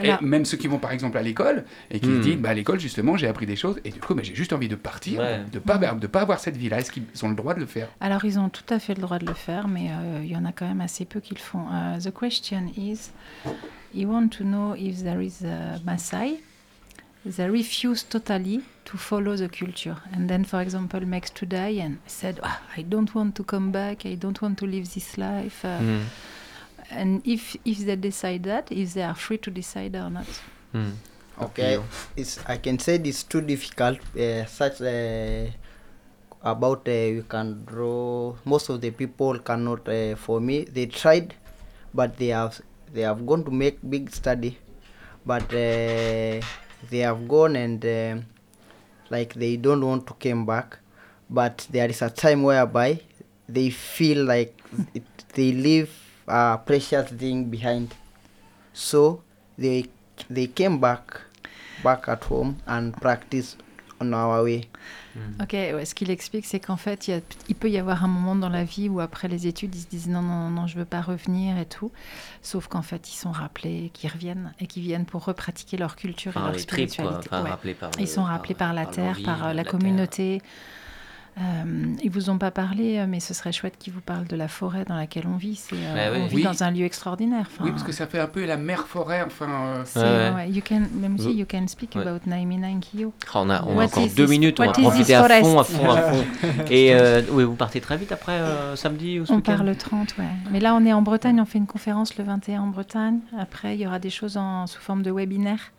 et
Alors-
même ceux qui vont par exemple à l'école et qui
Hmm.
se disent bah, à l'école justement j'ai appris des choses et du coup bah, j'ai juste envie de partir,
Ouais.
de pas de pas avoir cette vie là. Est-ce qu'ils ont le droit de le faire?
Alors, ils ont tout à fait le droit de le faire, mais euh, il y en a quand même assez peu qui le font. Uh, the question is, you want to know if there is a Maasai, they refuse totally to follow the culture. And then, for example, makes to die and said, "Ah, I don't want to come back, I don't want to live this life. uh,
Hmm.
And if, if they decide that, if they are free to decide or not.
Hmm.
okay it's I can say it's too difficult uh, such uh, about uh, you can draw most of the people cannot uh, for me they tried but they have they have gone to make big study but uh, they have gone and uh, like they don't want to come back, but there is a time whereby they feel like it, they leave a precious thing behind. So they they came back back at home and practice on our way.
Ok, ouais, ce qu'il explique, c'est qu'en fait, il, y a- il peut y avoir un moment dans la vie où après les études, ils se disent non, non, non, je veux pas revenir et tout. Sauf qu'en fait, ils sont rappelés, qu'ils reviennent et qu'ils viennent pour repratiquer leur culture
Enfin,
et leur
les tripes, quoi.
spiritualité.
Enfin,
Ouais.
rappelés par
Ils
le-
sont rappelés par, la terre, par euh, la,
terre.
Euh, ils vous ont pas parlé, euh, mais ce serait chouette qu'ils vous parlent de la forêt dans laquelle on vit. C'est, euh,
Bah oui.
On vit
Oui.
dans un lieu extraordinaire. Enfin,
Oui, parce que ça fait un peu la mer forêt, enfin. euh,
c'est-
Ouais, ouais.
you can, même si you can speak
Ouais.
about 99 Kyo.
Oh, on a, on a
What
encore deux minutes, on va profiter à fond, à fond, à fond. Et euh, oui, vous partez très vite après euh, samedi ou ce
On part le 30, ouais. Mais là, on est en Bretagne, on fait une conférence le 21 en Bretagne. Après, il y aura des choses en, sous forme de webinaire.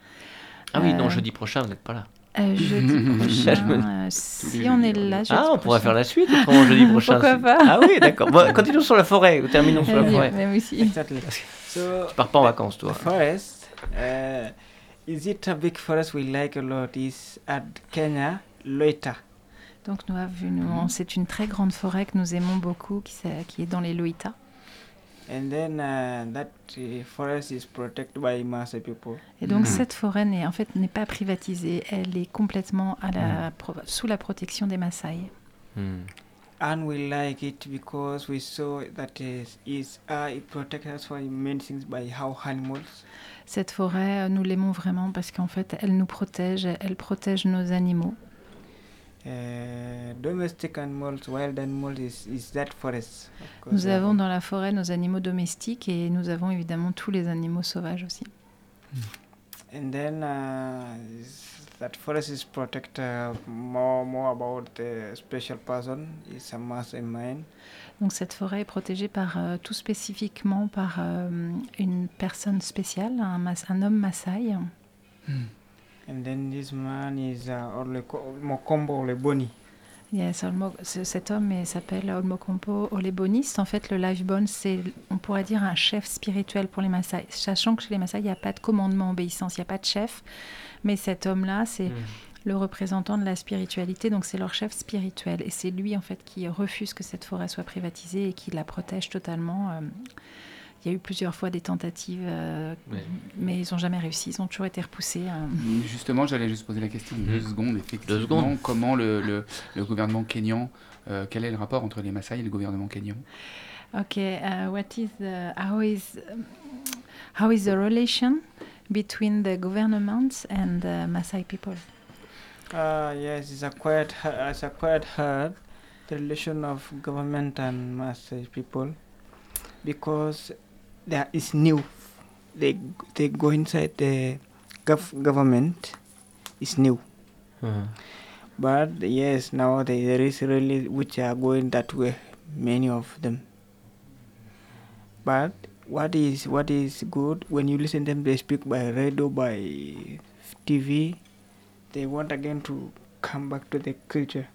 Ah oui, non, jeudi prochain, vous n'êtes pas là.
Euh, jeudi prochain, euh, si on est là, jeudi
Ah, on pourrait
prochain.
faire la suite autrement jeudi prochain.
Pourquoi pas
Ah oui, d'accord. Bon, continuons sur la forêt, ou terminons sur la forêt.
même aussi.
Exactly. So
Tu pars pas en vacances, toi.
forest, uh, is it a big forest we like a lot? Is at Kenya, Loita.
Donc, nous avons c'est une très grande forêt que nous aimons beaucoup, qui, qui est dans les Loïta.
And then uh, that uh, forest is protected by Maasai people.
Et donc,
Mhm.
cette forêt n'est en fait n'est pas privatisée. Elle est complètement à la, pro- sous la protection des Maasai.
Hmm.
And we like it because we saw that is, is uh, it protects us from many things by how animals.
Cette forêt, nous l'aimons vraiment parce qu'en fait, elle nous protège, elle protège nos animaux.
Uh, domestic animals, wild animals is, is that forest.
Nous avons dans la forêt nos animaux domestiques et nous avons évidemment tous les animaux sauvages aussi.
And then uh, is- that forest is protect uh, more more about the special person. It's a mastermind.
Donc cette forêt est protégée par euh, tout spécifiquement par euh, une personne spéciale, un, un homme Maasai.
And then this man is uh, Mokombo Oleboni.
Yes, Olmo- cet homme s'appelle Olmokompo Oleboniste. En fait, le live bone, c'est, on pourrait dire, un chef spirituel pour les Maasai. Sachant que chez les Maasai, il n'y a pas de commandement, obéissance, il n'y a pas de chef. Mais cet homme-là, c'est
Hmm.
le représentant de la spiritualité, donc c'est leur chef spirituel. Et c'est lui, en fait, qui refuse que cette forêt soit privatisée et qui la protège totalement. Euh, Il y a eu plusieurs fois des tentatives, euh,
Ouais.
mais ils n'ont jamais réussi. Ils ont toujours été repoussés. euh.
Justement, j'allais juste poser la question deux
Mhm.
secondes, effectivement.
Deux secondes.
Comment le, le, le gouvernement kényan, euh, quel est le rapport entre les Maasai et le gouvernement kényan
Ok, uh, what is the, how is how is the relation between the government and the Maasai people?
Uh, yes, it's a quite it's a quite hard the relation of government and Maasai people because there is new. They they go inside the gov- government. It's new,
Hmm.
but yes, now they, there is really which are going that way. Many of them. But what is what is good when you listen them they speak by radio by TV they want again to come back to the culture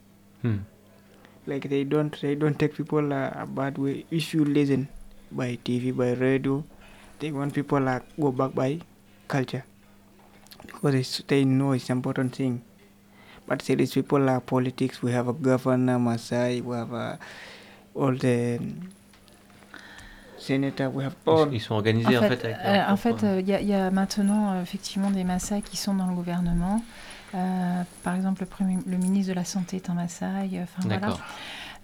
Hmm.
like they don't they don't take people uh, a bad way if you listen by tv by radio they want people uh, go back by culture because it's, they know it's important thing but there is people uh, politics we have a governor masai we have uh, all the um, senator we have all
Ils sont organisés en fait, avec
euh,
leur
en fait, euh, il y, a- il y a maintenant euh, effectivement des Maasai qui sont dans le gouvernement. Euh, par exemple, le, premier, le ministre de la Santé est un Maasai. euh, Enfin, voilà.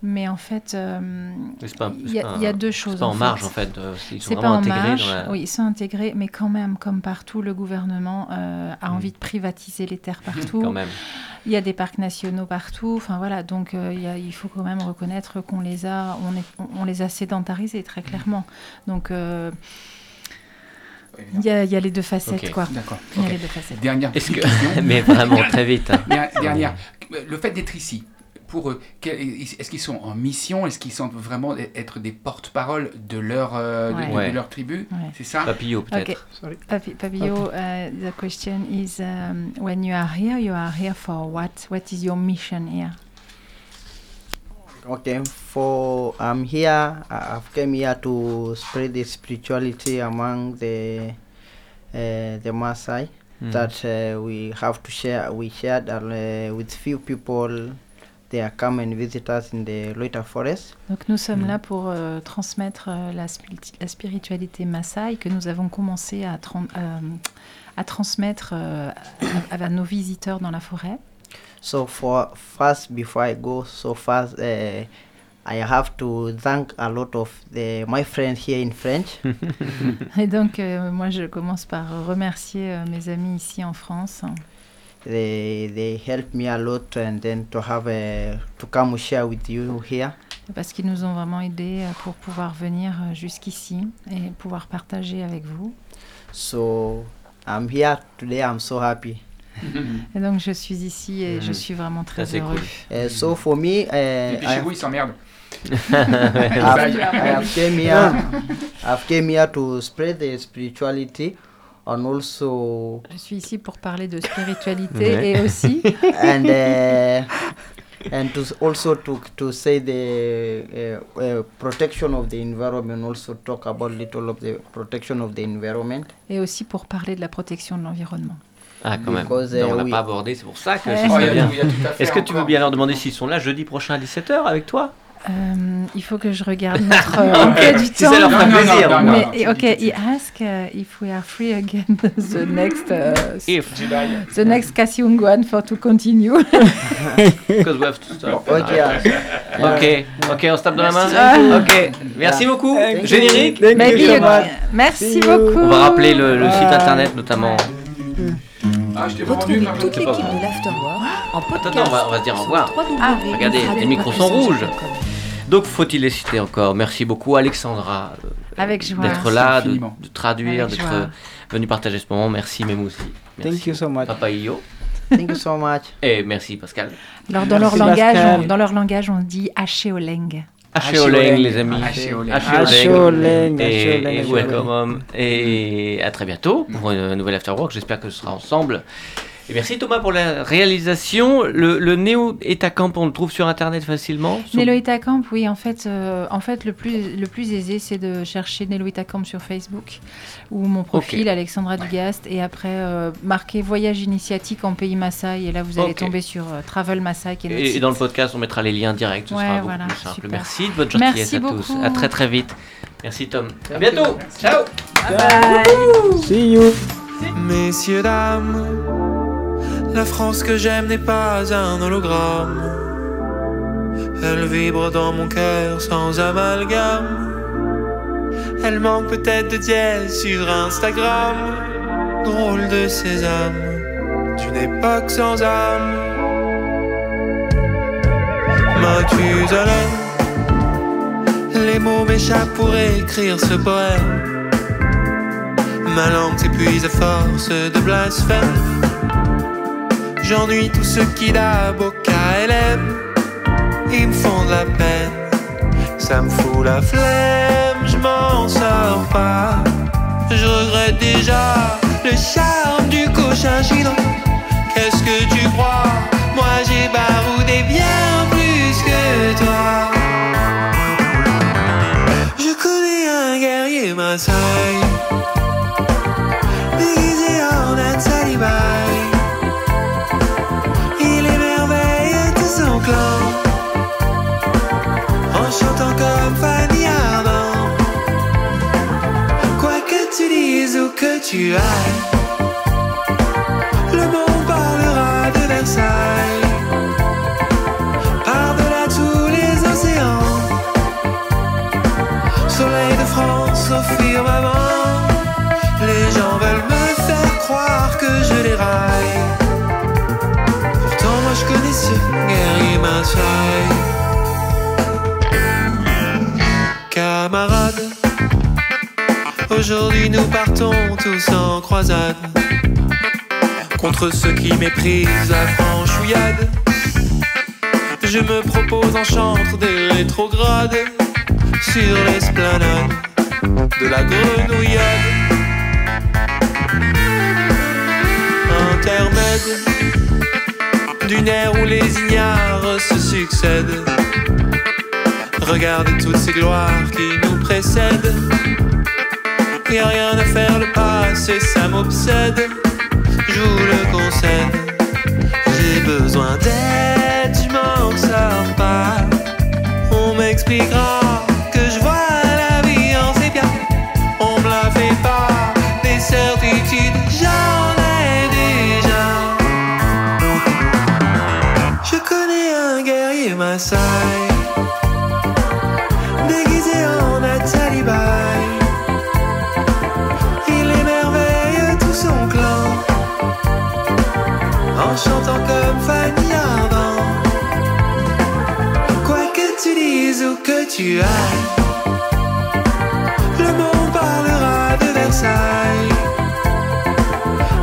Mais en fait, euh,
c'est
il
c'est
y, a-
pas
il y a
un-
deux
C'est
choses.
pas en
fait.
marge en fait. Ils sont
C'est pas en
intégrés
marge.
dans la.
Oui, ils sont intégrés, mais quand même, comme partout, le gouvernement euh, a
Mm.
envie de privatiser les terres partout.
Quand même.
Il y a des parcs nationaux partout. Enfin voilà, donc euh, il y a- il faut quand même reconnaître qu'on les a, on, est- on- on les a sédentarisés très clairement. Donc euh, il y, a- il y a les deux facettes quoi.
D'accord.
Il y a
ok.
les deux facettes.
Dernière
que.
question.
Mais vraiment très vite. hein.
Der- Dernière. Le fait d'être ici, pour eux, est-ce qu'ils sont en mission? Est-ce qu'ils sentent vraiment être des porte-parole de leur, euh, de-
Ouais.
de,
Ouais.
leur tribu?
Ouais.
C'est ça?
Papillot peut-être.
Ok.
sorry
Papi- Papillo, uh, the question is um, when you are here, you are here for what? What is your mission here?
Okay, for I'm here. I've came here to spread the spirituality among the uh, the Maasai.
Mm.
that uh, we have to share. We shared uh, with few people. They are come and visit us in the Loita forest.
Donc nous sommes
Mhm.
là pour euh, transmettre euh, la, la spiritualité Maasai que nous avons commencé à, tran- euh, à transmettre euh, à, à nos visiteurs dans la forêt.
So for first, before I go so fast, uh, I have to thank a lot of the, my friends here in French.
Et donc euh, moi je commence par remercier euh, mes amis ici en France
they they helped me a lot, and then to have a, to come share with you here.
parce qu'ils nous ont vraiment aidés euh, pour pouvoir venir euh, jusqu'ici et pouvoir partager avec vous.
So I'm here today. I'm so happy.
Et donc je suis ici et je
Mhm.
suis vraiment très
Ça,
heureux.
cool.
Uh, so for me, uh,
Et puis
I,
chez vous, ils s'emmerdent.
I've, I have came here. I've came here to spread the spirituality, and also
Je suis ici pour parler de spiritualité et aussi
and uh, and to s- also to to say the uh, uh, protection of the environment. Also talk about little of the protection of the environment.
et aussi pour parler de la protection de l'environnement.
Ah, quand même.
Because,
Non, on
uh,
l'a
we-
pas abordé, c'est pour ça que
Oh,
bien. Est-ce que tu veux bien leur demander s'ils sont là jeudi prochain à 17h avec toi?
Euh, il faut que je regarde notre euh, emploi du
Si ça leur
temps.
fait plaisir.
non, non,
Mais ok, he asked uh, if we are free again the next uh,
If,
the next Kasiungwan for to continue.
because we have to stop.
Okay. uh,
Ok, ok, on se tape dans la main. Ok, merci beaucoup.
Thank you.
Générique
Thank
Maybe
you so
you-
much.
Merci beaucoup.
On va rappeler le, le site internet notamment.
Ah, je t'ai pas
toute
pas
l'équipe de l'Afterwork en podcast.
Attends, on va- on va se dire au revoir.
Ah,
regardez, les micros sont rouges. Donc faut-il les citer encore? Merci beaucoup Alexandra euh,
Avec joie.
d'être là, de, de traduire, d'être euh, venu partager ce moment. Merci même aussi. Merci.
Thank you so much.
Papa Iyo.
thank you so much.
Et merci Pascal.
Alors dans leur
Merci,
langage,
Pascal.
on, dans leur langage, on dit Haché-Oleng.
H.O.L.E.N. les amis.
H.O.L.E.N.
Et, welcome. Et à très bientôt pour une nouvelle Afterwork. J'espère que ce sera ensemble. Et merci Thomas pour la réalisation. Le, le Néo Etacamp, on le trouve sur internet facilement sur-
Neloïta Camp, oui, en fait, euh, en fait le, plus, le plus aisé, c'est de chercher Neloïta Camp sur Facebook ou mon profil, Alexandra Dugast, et après euh, marquer Voyage initiatique en pays Maasai, et là vous allez tomber sur euh, Travel Maasai, qui est
Et, et dans le podcast, on mettra les liens directs. Ce
Ouais,
sera beaucoup
voilà,
plus simple.
super.
Merci de votre gentillesse
Merci
à tous. À très très vite. Merci Tom. À bientôt. Ciao.
See you.
Messieurs, dames, la France que j'aime n'est pas un hologramme. Elle vibre dans mon cœur sans amalgame. Elle manque peut-être de dièse sur Instagram. Drôle de sésame, d'une époque sans âme. Mathusalem, les mots m'échappent pour écrire ce poème. Ma langue s'épuise à force de blasphème. J'ennuie tous ceux qui d'abord KLM. Ils me font de la peine. Ça me fout la flemme, je m'en sors pas. Je regrette déjà le charme du cochin chinois. Qu'est-ce que tu crois? Moi j'ai baroudé bien plus que toi. Je connais un guerrier Maasai déguisé. Tu ailles, le monde parlera de Versailles. Par-delà tous les océans, soleil de France au firmament. Les gens veulent me faire croire que je les raille. Pourtant, moi je connais ce guerrier Maasai. Aujourd'hui nous partons tous en croisade. Contre ceux qui méprisent la franchouillade. Je me propose en chantre des rétrogrades sur l'esplanade de la grenouillade. Intermède d'une ère où les ignares se succèdent. Regardez toutes ces gloires qui nous précèdent. Rien à faire, le passé ça m'obsède. joue le concert. J'ai besoin d'aide, je m'en sors pas. On m'expliquera que je vois la vie en sépia. On me la fait pas, des certitudes, j'en ai déjà. Je connais un guerrier Maasai, Ardant. Quoi que tu dises ou que tu ailles, le monde parlera de Versailles.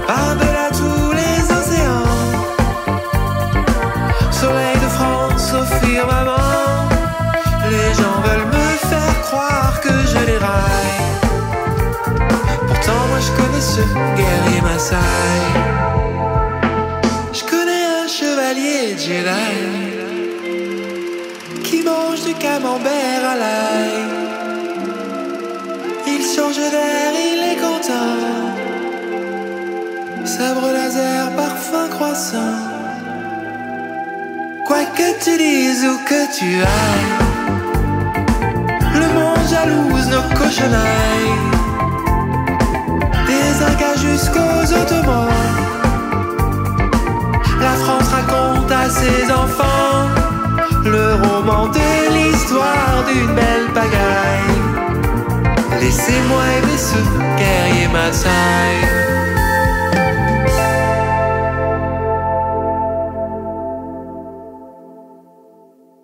Par-delà tous les océans, soleil de France au firmament, les gens veulent me faire croire que je les raille. Pourtant, moi je connais ce guerrier Maasai. Qui mange du camembert à l'ail. Il change d'air, il est content. Sabre laser, parfum croissant. Quoi que tu dises ou que tu ailles, le monde jalouse nos cochonailles. Des Incas jusqu'aux Ottomans. Ses enfants le roman de l'histoire d'une belle pagaille. Laissez-moi aimer ce guerrier Maasai.